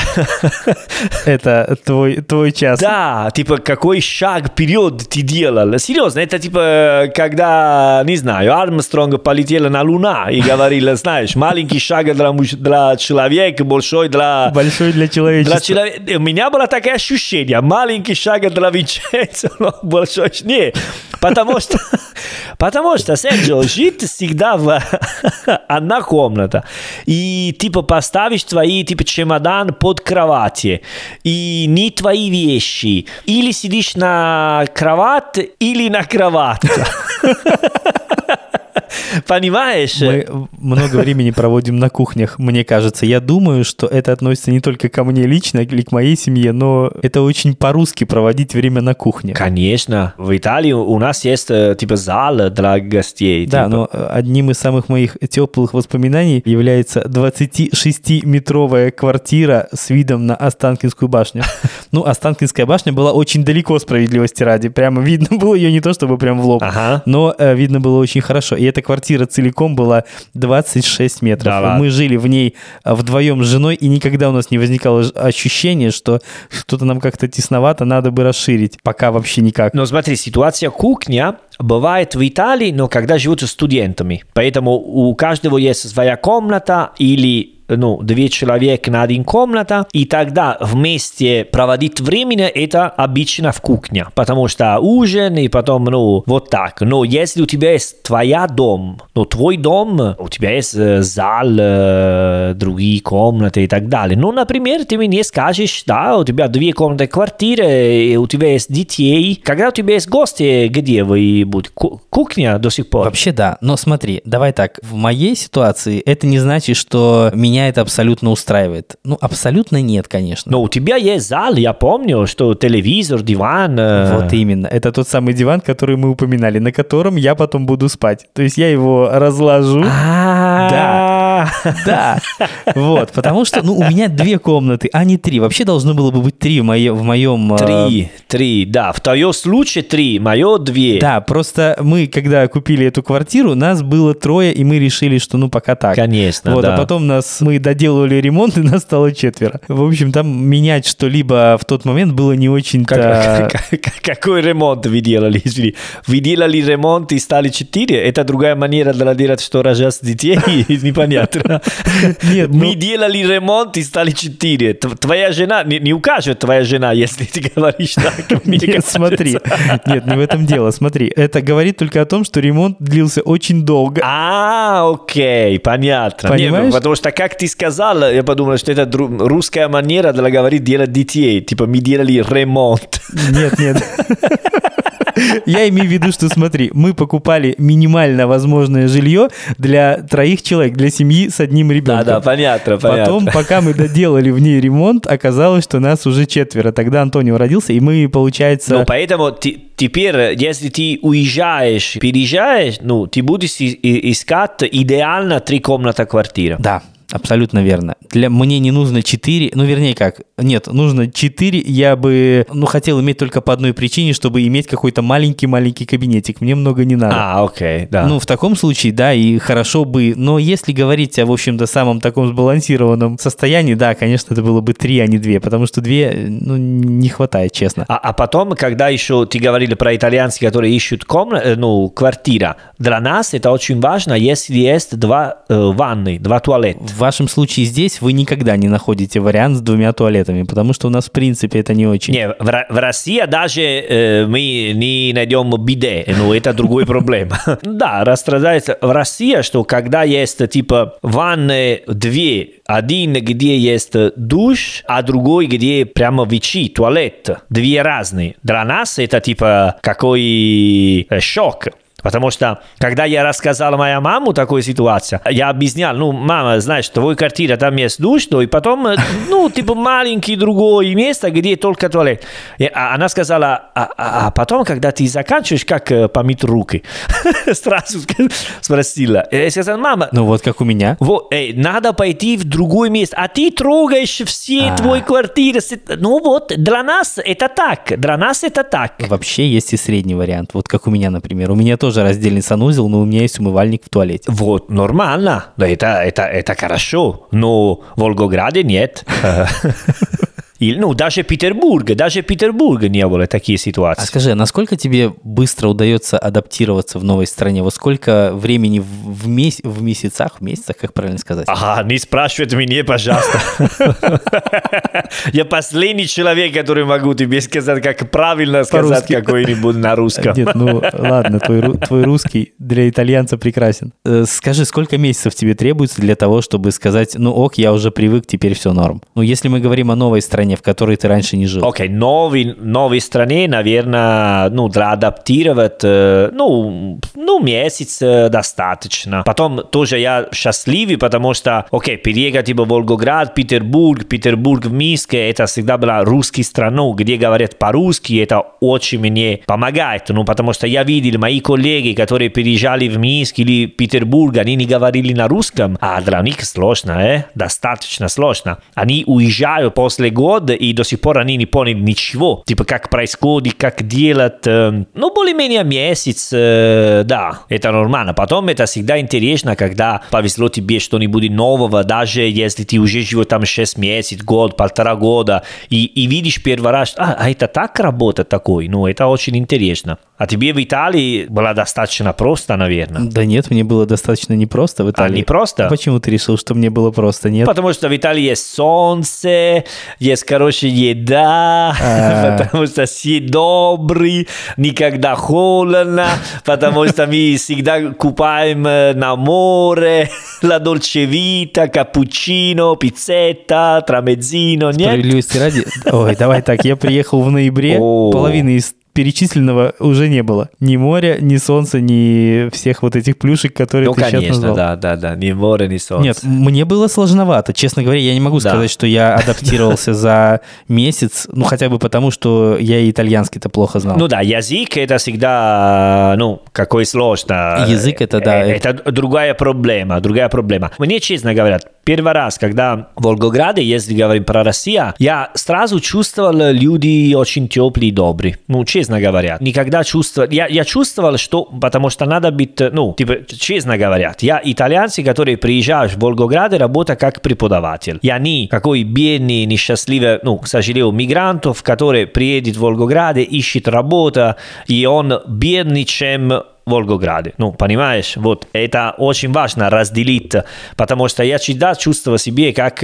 [SPEAKER 1] Это твой, твой час.
[SPEAKER 2] Да, типа, какой шаг вперед ты делал. Серьезно, это типа, когда, не знаю, Армстронг полетел на Луна и говорил, знаешь, маленький шаг для, муж- для человека, большой для...
[SPEAKER 1] Большой для
[SPEAKER 2] Для
[SPEAKER 1] человечества.
[SPEAKER 2] человека. У меня было такое ощущение. Маленький шаг для Винченцо, большой... Не, Потому что, потому что, Серджио, жить всегда в одна комната. И, типа, поставишь твои, типа, чемодан под кровати. И не твои вещи. Или сидишь на кровать, или на кровать. Понимаешь?
[SPEAKER 1] Мы много времени проводим на кухнях, мне кажется. Я думаю, что это относится не только ко мне лично или к моей семье, но это очень по-русски проводить время на кухне.
[SPEAKER 2] Конечно. В Италии у нас есть э, типа зал для гостей.
[SPEAKER 1] Да,
[SPEAKER 2] типа.
[SPEAKER 1] но одним из самых моих теплых воспоминаний является 26-метровая квартира с видом на Останкинскую башню. Ну, Останкинская башня была очень далеко, справедливости ради. Прямо видно было ее не то чтобы прям в лоб,
[SPEAKER 2] Ага.
[SPEAKER 1] но э, видно было очень хорошо. И эта квартира целиком была 26 метров.
[SPEAKER 2] Да.
[SPEAKER 1] Мы жили в ней э, вдвоем с женой, и никогда у нас не возникало ощущения, что что-то нам как-то тесновато, надо бы расширить. Пока вообще никак.
[SPEAKER 2] Но смотри, ситуация кухня бывает в Италии, но когда живут с студентами. Поэтому у каждого есть своя комната или ну, две человека на один комната, и тогда вместе проводить время это обычно в кухне, потому что ужин и потом, ну, вот так. Но если у тебя есть твоя дом, ну, твой дом, у тебя есть э, зал, э, другие комнаты и так далее. Ну, например, ты мне скажешь, да, у тебя две комнаты квартиры, у тебя есть детей. Когда у тебя есть гости, где вы будете? Ку- Кухня до сих пор?
[SPEAKER 1] Вообще да, но смотри, давай так, в моей ситуации это не значит, что меня это абсолютно устраивает. Ну, абсолютно нет, конечно.
[SPEAKER 2] Но у тебя есть зал, я помню, что телевизор, диван. э,
[SPEAKER 1] Вот именно. Это тот самый диван, который мы упоминали, на котором я потом буду спать. То есть я его разложу.
[SPEAKER 2] А,
[SPEAKER 1] Да, вот, потому что, ну, у меня две комнаты, а не три. Вообще должно было бы быть три в, мое, в моем... э,
[SPEAKER 2] Три, три, да. В твоем случае три, мое две.
[SPEAKER 1] Да, просто мы, когда купили эту квартиру, нас было трое, и мы решили, что ну пока так.
[SPEAKER 2] Конечно,
[SPEAKER 1] Вот,
[SPEAKER 2] да.
[SPEAKER 1] а потом нас мы доделывали ремонт, и нас стало четверо. В общем, там менять что-либо в тот момент было не очень-то...
[SPEAKER 2] Как- как- как- Какой ремонт вы делали? Вы делали ремонт и стали четыре? Это другая манера для делать, что рожать детей? Непонятно.
[SPEAKER 1] Нет, ну-
[SPEAKER 2] Мы делали ремонт и стали четыре. Твоя жена, не, не укажет твоя жена, если ты говоришь так. мне
[SPEAKER 1] Нет,
[SPEAKER 2] кажется.
[SPEAKER 1] смотри. Нет, не в этом дело. Смотри, это говорит только о том, что ремонт длился очень долго.
[SPEAKER 2] А, окей, понятно. Не,
[SPEAKER 1] Понимаешь?
[SPEAKER 2] потому что, как ты сказал, я подумал, что это русская манера для говорить делать детей. Типа, мы делали ремонт.
[SPEAKER 1] Нет, нет. Я имею в виду, что смотри, мы покупали минимально возможное жилье для троих человек, для семьи с одним ребенком.
[SPEAKER 2] Да, да, понятно, понятно.
[SPEAKER 1] Потом, пока мы доделали в ней ремонт, оказалось, что нас уже четверо. Тогда Антонио родился, и мы, получается...
[SPEAKER 2] Ну, поэтому ты- теперь, если ты уезжаешь, переезжаешь, ну, ты будешь искать идеально три комната квартира.
[SPEAKER 1] Да, абсолютно верно. Для мне не нужно 4, ну, вернее как, нет, нужно 4, я бы, ну, хотел иметь только по одной причине, чтобы иметь какой-то маленький-маленький кабинетик, мне много не надо.
[SPEAKER 2] А, окей, да.
[SPEAKER 1] Ну, в таком случае, да, и хорошо бы. Но если говорить о, в общем-то, самом таком сбалансированном состоянии, да, конечно, это было бы три, а не две, потому что две, ну, не хватает, честно.
[SPEAKER 2] А, а потом, когда еще ты говорили про итальянцев, которые ищут комна, ну, квартира, для нас это очень важно, если есть два э, ванны, два туалета.
[SPEAKER 1] В вашем случае здесь вы никогда не находите вариант с двумя туалетами, потому что у нас, в принципе, это не очень.
[SPEAKER 2] Не, в, в России даже э, мы не найдем биде, но это другой проблема. Да, раздражается в России, что когда есть типа ванны две, один, где есть душ, а другой, где прямо вичи, туалет, две разные. Для нас это типа какой э, шок. Потому что, когда я рассказал моя маму такую ситуацию, я объяснял, ну, мама, знаешь, твой квартира, там есть душ, ну, и потом, э, ну, типа маленький другое место, где только туалет. И, а она сказала, а, а- а потом, когда ты заканчиваешь, как э, помыть руки? Сразу спросила. Я сказал, мама,
[SPEAKER 1] Ну, вот как у меня.
[SPEAKER 2] вот, эй, надо пойти в другое место, а ты трогаешь все
[SPEAKER 1] А.
[SPEAKER 2] твои квартиры. Ну вот, для нас это так, для нас это так.
[SPEAKER 1] Вообще есть и средний вариант, вот как у меня, например. У меня тоже раздельный санузел, но у меня есть умывальник в туалете.
[SPEAKER 2] Вот, нормально. Да, Это, это, это хорошо. Но в Волгограде нет. Или, ну, даже Петербург, даже Петербург не было такие ситуации.
[SPEAKER 1] А скажи, а насколько тебе быстро удается адаптироваться в новой стране? Вот сколько времени в, в, мес... в месяцах, в месяцах, как правильно сказать?
[SPEAKER 2] Ага, не спрашивайте меня, пожалуйста. Я последний человек, который могу тебе сказать, как правильно сказать какой-нибудь на русском.
[SPEAKER 1] Нет, ну ладно, твой, твой русский для итальянца прекрасен. Э, скажи, сколько месяцев тебе требуется для того, чтобы сказать, ну ок, я уже привык, теперь все норм? Ну, если мы говорим о новой стране, в которой ты раньше не жил.
[SPEAKER 2] Окей, okay, новой, новой стране, наверное, ну, для адаптировать, э, ну, ну, месяц э, достаточно. Потом тоже я счастливый, потому что, окей, okay, переехать типа в Волгоград, Петербург, Петербург в Минске, это всегда была русская страна, где говорят по-русски, это очень мне помогает, ну, потому что я видел мои коллеги, которые переезжали в Минск или Петербург, они не говорили на русском, а для них сложно, э, достаточно сложно. Они уезжают после года, и до сих пор они не поняли ничего, типа, как происходит, как делать, ну, более-менее месяц, да, это нормально. Потом это всегда интересно, когда повезло тебе что-нибудь нового, даже если ты уже живешь там 6 месяцев, год, полтора года, и, и видишь первый раз, а, а это так работает такой, ну, это очень интересно. А тебе в Италии было достаточно просто, наверное?
[SPEAKER 1] Да нет, мне было достаточно непросто в Италии.
[SPEAKER 2] А, не просто?
[SPEAKER 1] Почему ты решил, что мне было просто? Нет.
[SPEAKER 2] Потому что в Италии есть солнце, есть хорошая еда, а. потому что все добрый, никогда холодно, потому что мы всегда купаем на море, la dolce vita, капучино, пиццета, трамезино, нет?
[SPEAKER 1] Справедливости ради. Ой, давай так, я приехал в ноябре, половина из перечисленного уже не было. Ни моря, ни солнца, ни всех вот этих плюшек, которые ну, ты конечно, сейчас назвал.
[SPEAKER 2] да, да, да, ни моря, ни солнца.
[SPEAKER 1] Нет, мне было сложновато. Честно говоря, я не могу да. сказать, что я адаптировался за месяц, ну, хотя бы потому, что я и итальянский-то плохо знал.
[SPEAKER 2] Ну да, язык это всегда, ну, какой сложно.
[SPEAKER 1] Язык это, да.
[SPEAKER 2] Это, это другая проблема, другая проблема. Мне честно говоря, первый раз, когда в Волгограде, если говорим про Россию, я сразу чувствовал люди очень теплые и добрые. Ну, честно говоря. Никогда чувствовал... Я, я чувствовал, что... Потому что надо быть... Ну, типа, честно говоря, я итальянцы, которые приезжают в Волгоград работают как преподаватель. Я не какой бедный, несчастливый, ну, к сожалению, мигрантов, который приедет в Волгоград, ищет работу, и он бедный, чем Волгограде. Ну, понимаешь, вот это очень важно разделить, потому что я всегда чувствовал себе, как,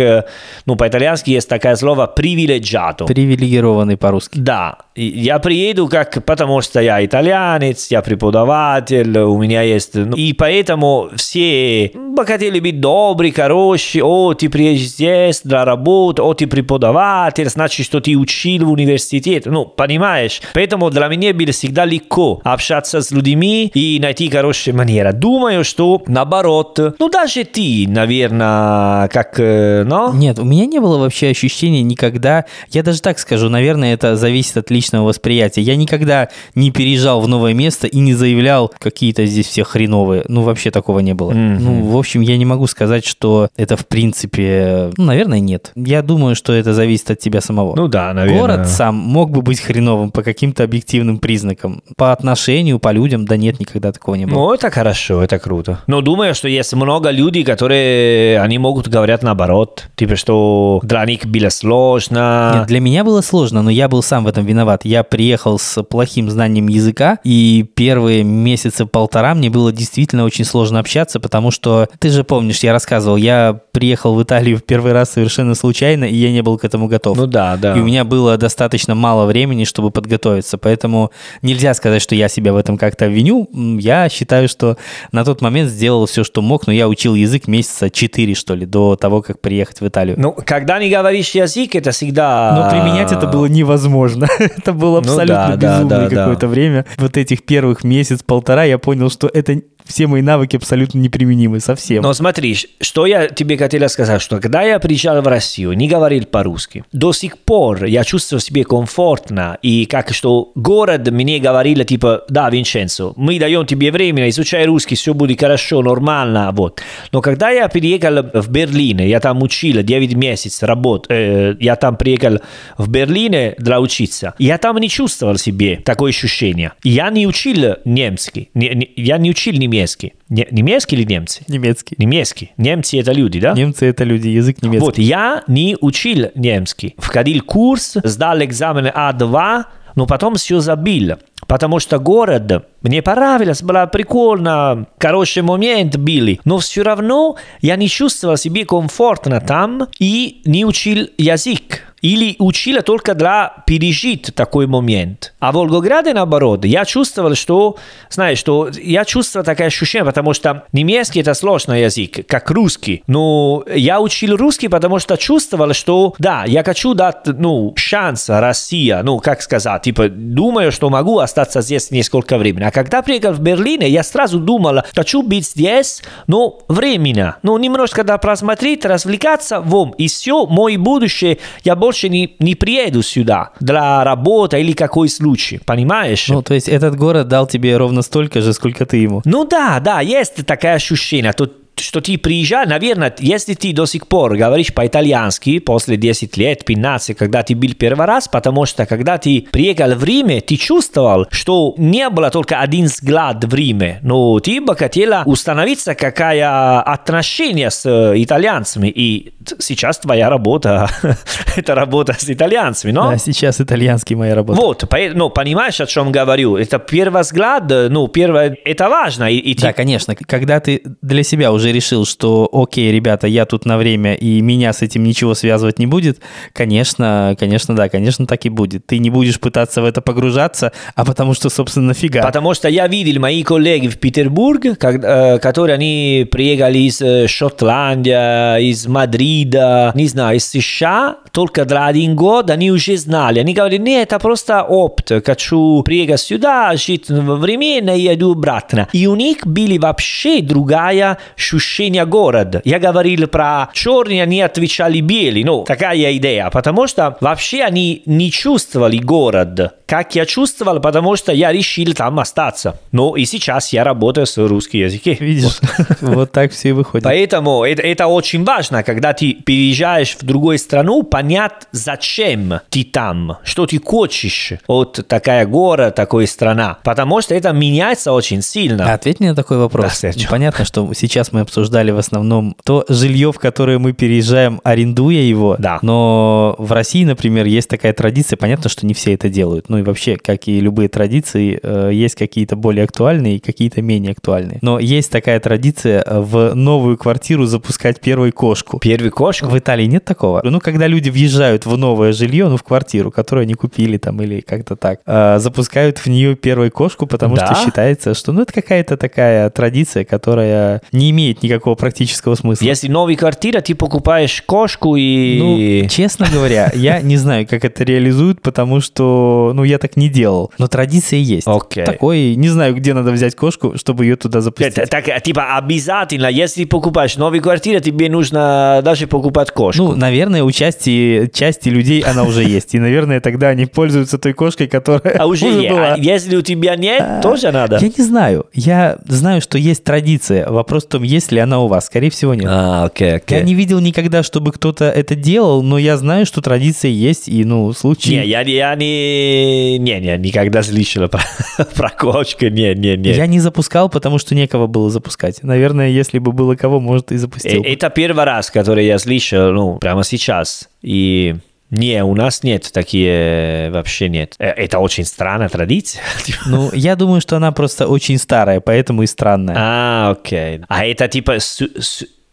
[SPEAKER 2] ну, по-итальянски есть такое слово привилегиато.
[SPEAKER 1] Привилегированный по-русски.
[SPEAKER 2] Да, я приеду как, потому что я итальянец, я преподаватель, у меня есть... Ну, и поэтому все хотели быть добрые, хорошие, о, ты приедешь здесь для работы, о, ты преподаватель, значит, что ты учил в университете. Ну, понимаешь? Поэтому для меня было всегда легко общаться с людьми, и найти хорошая манера. Думаю, что наоборот. Ну, даже ты, наверное, как, э, но...
[SPEAKER 1] Нет, у меня не было вообще ощущения никогда... Я даже так скажу, наверное, это зависит от личного восприятия. Я никогда не переезжал в новое место и не заявлял, какие-то здесь все хреновые. Ну, вообще такого не было. Mm-hmm. Ну, в общем, я не могу сказать, что это в принципе... Ну, наверное, нет. Я думаю, что это зависит от тебя самого.
[SPEAKER 2] Ну да, наверное.
[SPEAKER 1] Город сам мог бы быть хреновым по каким-то объективным признакам. По отношению, по людям, да нет, никогда такого не было.
[SPEAKER 2] Ну, это хорошо, это круто. Но думаю, что есть много людей, которые, они могут говорить наоборот. Типа, что для них было сложно.
[SPEAKER 1] Нет, для меня было сложно, но я был сам в этом виноват. Я приехал с плохим знанием языка, и первые месяцы полтора мне было действительно очень сложно общаться, потому что, ты же помнишь, я рассказывал, я приехал в Италию в первый раз совершенно случайно, и я не был к этому готов.
[SPEAKER 2] Ну да, да.
[SPEAKER 1] И у меня было достаточно мало времени, чтобы подготовиться, поэтому нельзя сказать, что я себя в этом как-то виню, я считаю, что на тот момент сделал все, что мог, но я учил язык месяца 4, что ли, до того, как приехать в Италию.
[SPEAKER 2] Ну, когда не говоришь язык, это всегда...
[SPEAKER 1] Но применять это было невозможно. это было ну абсолютно безумное какое-то время. Вот этих первых месяц-полтора я понял, что это все мои навыки абсолютно неприменимы совсем.
[SPEAKER 2] Но смотри, что я тебе хотела сказать, что когда я приезжал в Россию, не говорил по-русски, до сих пор я чувствовал себя комфортно, и как что город мне говорил, типа, да, Винченцо, мы даем тебе время, изучай русский, все будет хорошо, нормально, вот. Но когда я приехал в Берлин, я там учил 9 месяцев работ, э, я там приехал в Берлин для учиться, я там не чувствовал себе такое ощущение. Я не учил немецкий, не, не, я не учил немецкий, немецкий. Не- немецкий или немцы?
[SPEAKER 1] Немецкий.
[SPEAKER 2] Немецкий. Немцы это люди, да?
[SPEAKER 1] Немцы это люди, язык немецкий.
[SPEAKER 2] Вот, я не учил немецкий. Входил курс, сдал экзамен А2, но потом все забил. Потому что город мне понравилось, было прикольно, хороший момент были. Но все равно я не чувствовал себя комфортно там и не учил язык. Или учила только для пережить такой момент. А в Волгограде наоборот, я чувствовал, что, знаешь, что я чувствовал такое ощущение, потому что немецкий это сложный язык, как русский. Но я учил русский, потому что чувствовал, что да, я хочу дать, ну, шанс Россия, ну, как сказать, типа, думаю, что могу остаться здесь несколько времени. А когда приехал в Берлин, я сразу думал, хочу быть здесь, но временно, ну, немножко да просмотреть, развлекаться, вон, и все, мое будущее, я больше не, не приеду сюда для работы или какой случай, понимаешь?
[SPEAKER 1] Ну, то есть этот город дал тебе ровно столько же, сколько ты ему.
[SPEAKER 2] Ну да, да, есть такое ощущение. Тут что ты приезжаешь, наверное, если ты до сих пор говоришь по-итальянски после 10 лет, 15, когда ты был первый раз, потому что когда ты приехал в Риме, ты чувствовал, что не было только один взгляд в Риме, но ты бы хотела установиться, какая отношение с итальянцами, и сейчас твоя работа, это работа с итальянцами, но...
[SPEAKER 1] Да, сейчас итальянский моя работа.
[SPEAKER 2] Вот, ну, понимаешь, о чем говорю? Это первый взгляд, ну, первое, это важно. И, и
[SPEAKER 1] да,
[SPEAKER 2] ты-
[SPEAKER 1] конечно. Когда ты для себя уже решил, что окей, ребята, я тут на время, и меня с этим ничего связывать не будет, конечно, конечно, да, конечно, так и будет. Ты не будешь пытаться в это погружаться, а потому что, собственно, нафига.
[SPEAKER 2] Потому что я видел мои коллеги в Петербург, э, которые они приехали из э, Шотландии, из Мадрида, не знаю, из США, только для один год, они уже знали. Они говорили, нет, это просто опыт. Хочу приехать сюда, жить временно и иду обратно. И у них были вообще другая ощущение города. Я говорил про черные, они отвечали белые. Ну, такая идея. Потому что вообще они не чувствовали город, как я чувствовал, потому что я решил там остаться. Ну, и сейчас я работаю с русским языком.
[SPEAKER 1] Видишь, вот так все и выходит.
[SPEAKER 2] Поэтому это, очень важно, когда ты переезжаешь в другую страну, понять, зачем ты там, что ты хочешь от такая гора, такой страна. Потому что это меняется очень сильно.
[SPEAKER 1] Ответь мне на такой вопрос. Понятно, что сейчас мы обсуждали в основном то жилье, в которое мы переезжаем, арендуя его.
[SPEAKER 2] Да.
[SPEAKER 1] Но в России, например, есть такая традиция. Понятно, что не все это делают. Ну и вообще, как и любые традиции, э, есть какие-то более актуальные и какие-то менее актуальные. Но есть такая традиция э, в новую квартиру запускать первую кошку.
[SPEAKER 2] Первый кошку.
[SPEAKER 1] В Италии нет такого? Ну, когда люди въезжают в новое жилье, ну, в квартиру, которую они купили там или как-то так, э, запускают в нее первую кошку, потому
[SPEAKER 2] Да?
[SPEAKER 1] что считается, что, ну, это какая-то такая традиция, которая не имеет никакого практического смысла.
[SPEAKER 2] Если новая квартира, ты покупаешь кошку и...
[SPEAKER 1] Ну, честно говоря, я не знаю, как это реализуют, потому что, ну, я так не делал. Но традиция есть.
[SPEAKER 2] Окей.
[SPEAKER 1] Такой, не знаю, где надо взять кошку, чтобы ее туда запустить.
[SPEAKER 2] Это, так, типа, обязательно, если покупаешь новую квартиру, тебе нужно даже покупать кошку.
[SPEAKER 1] Ну, наверное, у части, части людей она уже есть. И, наверное, тогда они пользуются той кошкой, которая
[SPEAKER 2] а уже
[SPEAKER 1] была.
[SPEAKER 2] А если у тебя нет, тоже надо.
[SPEAKER 1] Я не знаю. Я знаю, что есть традиция. Вопрос в том, есть ли она у вас. Скорее всего, нет.
[SPEAKER 2] А, окей, окей.
[SPEAKER 1] Я не видел никогда, чтобы кто-то это делал, но я знаю, что традиция есть, и, ну, случай...
[SPEAKER 2] Не, я, я не, не, не, никогда слышал про, про кошку, не, не, не.
[SPEAKER 1] Я не запускал, потому что некого было запускать. Наверное, если бы было кого, может, и запустил.
[SPEAKER 2] Э, Это первый раз, который я слышал, ну, прямо сейчас. И не, у нас нет такие, вообще нет. Э, Это очень странная традиция.
[SPEAKER 1] Ну, я думаю, что она просто очень старая, поэтому и странная.
[SPEAKER 2] А, окей. А это типа,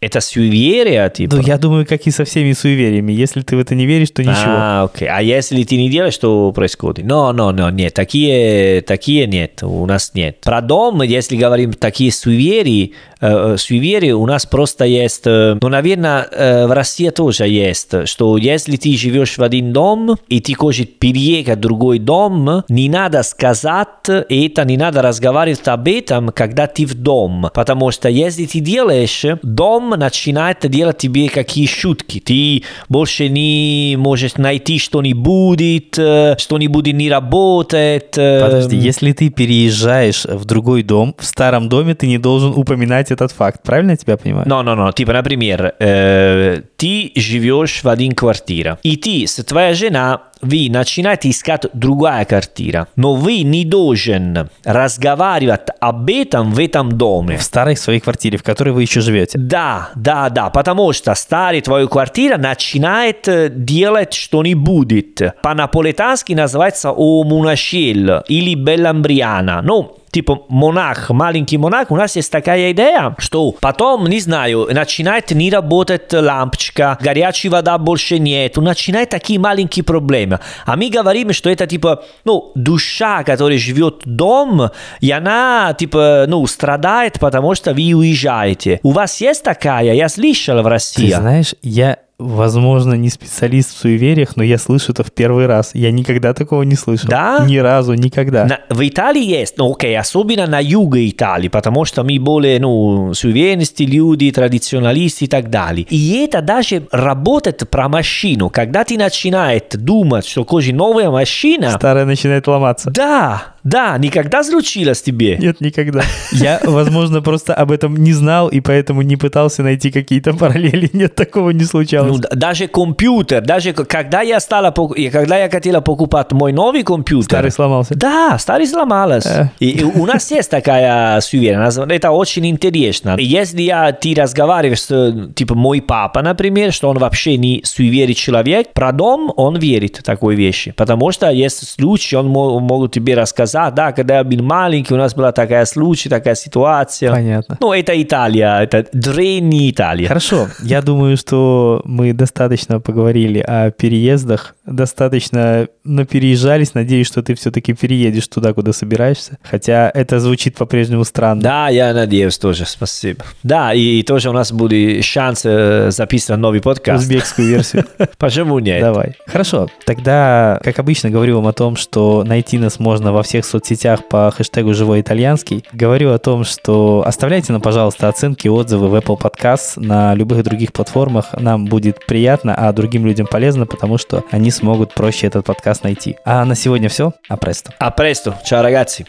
[SPEAKER 2] это суеверие, типа?
[SPEAKER 1] Ну, я думаю, как и со всеми суевериями. Если ты в это не веришь, то ничего.
[SPEAKER 2] А, окей. А если ты не делаешь, что происходит? No, no, no, нет, такие, такие нет, у нас нет. Про дом, если говорим такие суеверия, э, суеверия у нас просто есть, э, ну, наверное, э, в России тоже есть, что если ты живешь в один дом, и ты хочешь переехать в другой дом, не надо сказать это, не надо разговаривать об этом, когда ты в дом. Потому что если ты делаешь, дом начинает делать тебе какие шутки. Ты больше не можешь найти что-нибудь, э, что-нибудь не работает. э,
[SPEAKER 1] Подожди, если ты переезжаешь в другой дом, в старом доме ты не должен упоминать этот факт. Правильно я тебя понимаю?
[SPEAKER 2] No, no, no, типа, например, э, ты живешь в один квартира, и ты с твоей женой вы начинаете искать другая квартира, но вы не должен разговаривать об этом в этом доме.
[SPEAKER 1] В старой своей квартире, в которой вы еще живете.
[SPEAKER 2] Да, да, да, потому что старая твоя квартира начинает э, делать что-нибудь. По-наполитански называется «о монашель» или «белламбриана». Ну, типа монах, маленький монах, у нас есть такая идея, что потом, не знаю, начинает не работать лампочка, горячей вода больше нет, начинает такие маленькие проблемы. А мы говорим, что это типа, ну, душа, которая живет дом, и она, типа, ну, страдает, потому что вы уезжаете. У вас есть такая? Я слышал в России.
[SPEAKER 1] Ты знаешь, я возможно, не специалист в суевериях, но я слышу это в первый раз. Я никогда такого не слышал.
[SPEAKER 2] Да?
[SPEAKER 1] Ни разу, никогда.
[SPEAKER 2] На, в Италии есть, ну окей, особенно на юге Италии, потому что мы более, ну, суверенности люди, традиционалисты и так далее. И это даже работает про машину. Когда ты начинаешь думать, что кожи новая машина...
[SPEAKER 1] Старая начинает ломаться.
[SPEAKER 2] Да, да, никогда случилось тебе?
[SPEAKER 1] Нет, никогда. Я, возможно, просто об этом не знал и поэтому не пытался найти какие-то параллели. Нет, такого не случалось.
[SPEAKER 2] Ну, даже компьютер, даже когда я стала, когда я хотела покупать мой новый компьютер.
[SPEAKER 1] Старый сломался.
[SPEAKER 2] Да, старый сломался. Э. И, и у нас есть такая суеверность. Это очень интересно. Если я, ты разговариваешь с, типа, мой папа, например, что он вообще не суеверный человек, про дом он верит в такой вещи. Потому что есть случаи, он мог, могут тебе рассказать, да, когда я был маленький, у нас была такая случай, такая ситуация.
[SPEAKER 1] Понятно.
[SPEAKER 2] Ну, это Италия, это древняя Италия.
[SPEAKER 1] Хорошо, я думаю, что мы достаточно поговорили о переездах, достаточно напереезжались. Надеюсь, что ты все-таки переедешь туда, куда собираешься. Хотя это звучит по-прежнему странно.
[SPEAKER 2] Да, я надеюсь тоже, спасибо. Да, и тоже у нас будет шанс э, записать новый подкаст.
[SPEAKER 1] Узбекскую версию.
[SPEAKER 2] Почему нет?
[SPEAKER 1] Давай. Хорошо, тогда, как обычно, говорю вам о том, что найти нас можно во всех соцсетях по хэштегу «Живой итальянский». Говорю о том, что оставляйте нам, пожалуйста, оценки, отзывы в Apple Podcast, на любых других платформах. Нам будет приятно, а другим людям полезно, потому что они смогут проще этот подкаст найти. А на сегодня все. А престо.
[SPEAKER 2] А престо. Ciao, ragazzi.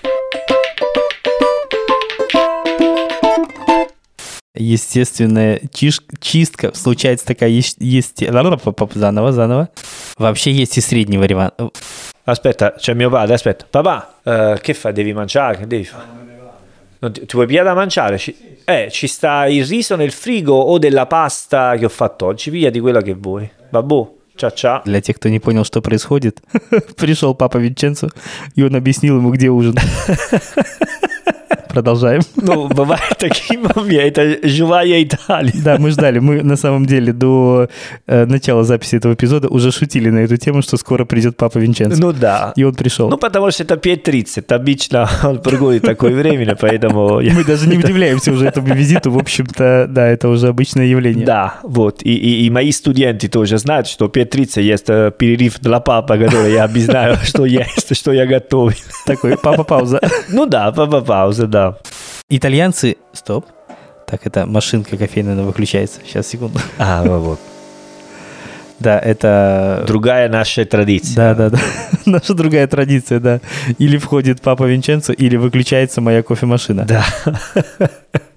[SPEAKER 1] естественная чиш... чистка. Случается такая есть... Заново, заново. Вообще есть и средний вариант.
[SPEAKER 2] Aspetta, c'è mio padre, aspetta. Papà, uh, che fai? Devi mangiare? Che devi fare? Non ti, ti vuoi pigliare da mangiare? Ci, eh, ci sta il riso nel frigo o della pasta che ho fatto oggi. Via di quello che vuoi. Babù, ciao ciao.
[SPEAKER 1] Для тех, кто не понял, что происходит, пришел папа Винченцо, и он объяснил ему, где ужин. Продолжаем.
[SPEAKER 2] Ну, бывают такие моменты. Это живая Италия.
[SPEAKER 1] Да, мы ждали. Мы, на самом деле, до э, начала записи этого эпизода уже шутили на эту тему, что скоро придет папа Винченцо.
[SPEAKER 2] Ну да.
[SPEAKER 1] И он пришел.
[SPEAKER 2] Ну, потому что это 5.30. Обычно он приходит такое время, поэтому...
[SPEAKER 1] Мы даже не удивляемся уже этому визиту. В общем-то, да, это уже обычное явление.
[SPEAKER 2] Да, вот. И, и, и мои студенты тоже знают, что 5.30 есть э, перерыв для папы, который я объясняю, что есть, что я готовил.
[SPEAKER 1] Такой папа-пауза.
[SPEAKER 2] Ну да, папа-пауза, да.
[SPEAKER 1] Итальянцы... Стоп. Так, это машинка кофейная выключается. Сейчас, секунду.
[SPEAKER 2] А, вот.
[SPEAKER 1] Да, это...
[SPEAKER 2] Другая наша традиция.
[SPEAKER 1] Да, да, да. наша другая традиция, да. Или входит папа Винченцо, или выключается моя кофемашина.
[SPEAKER 2] Да.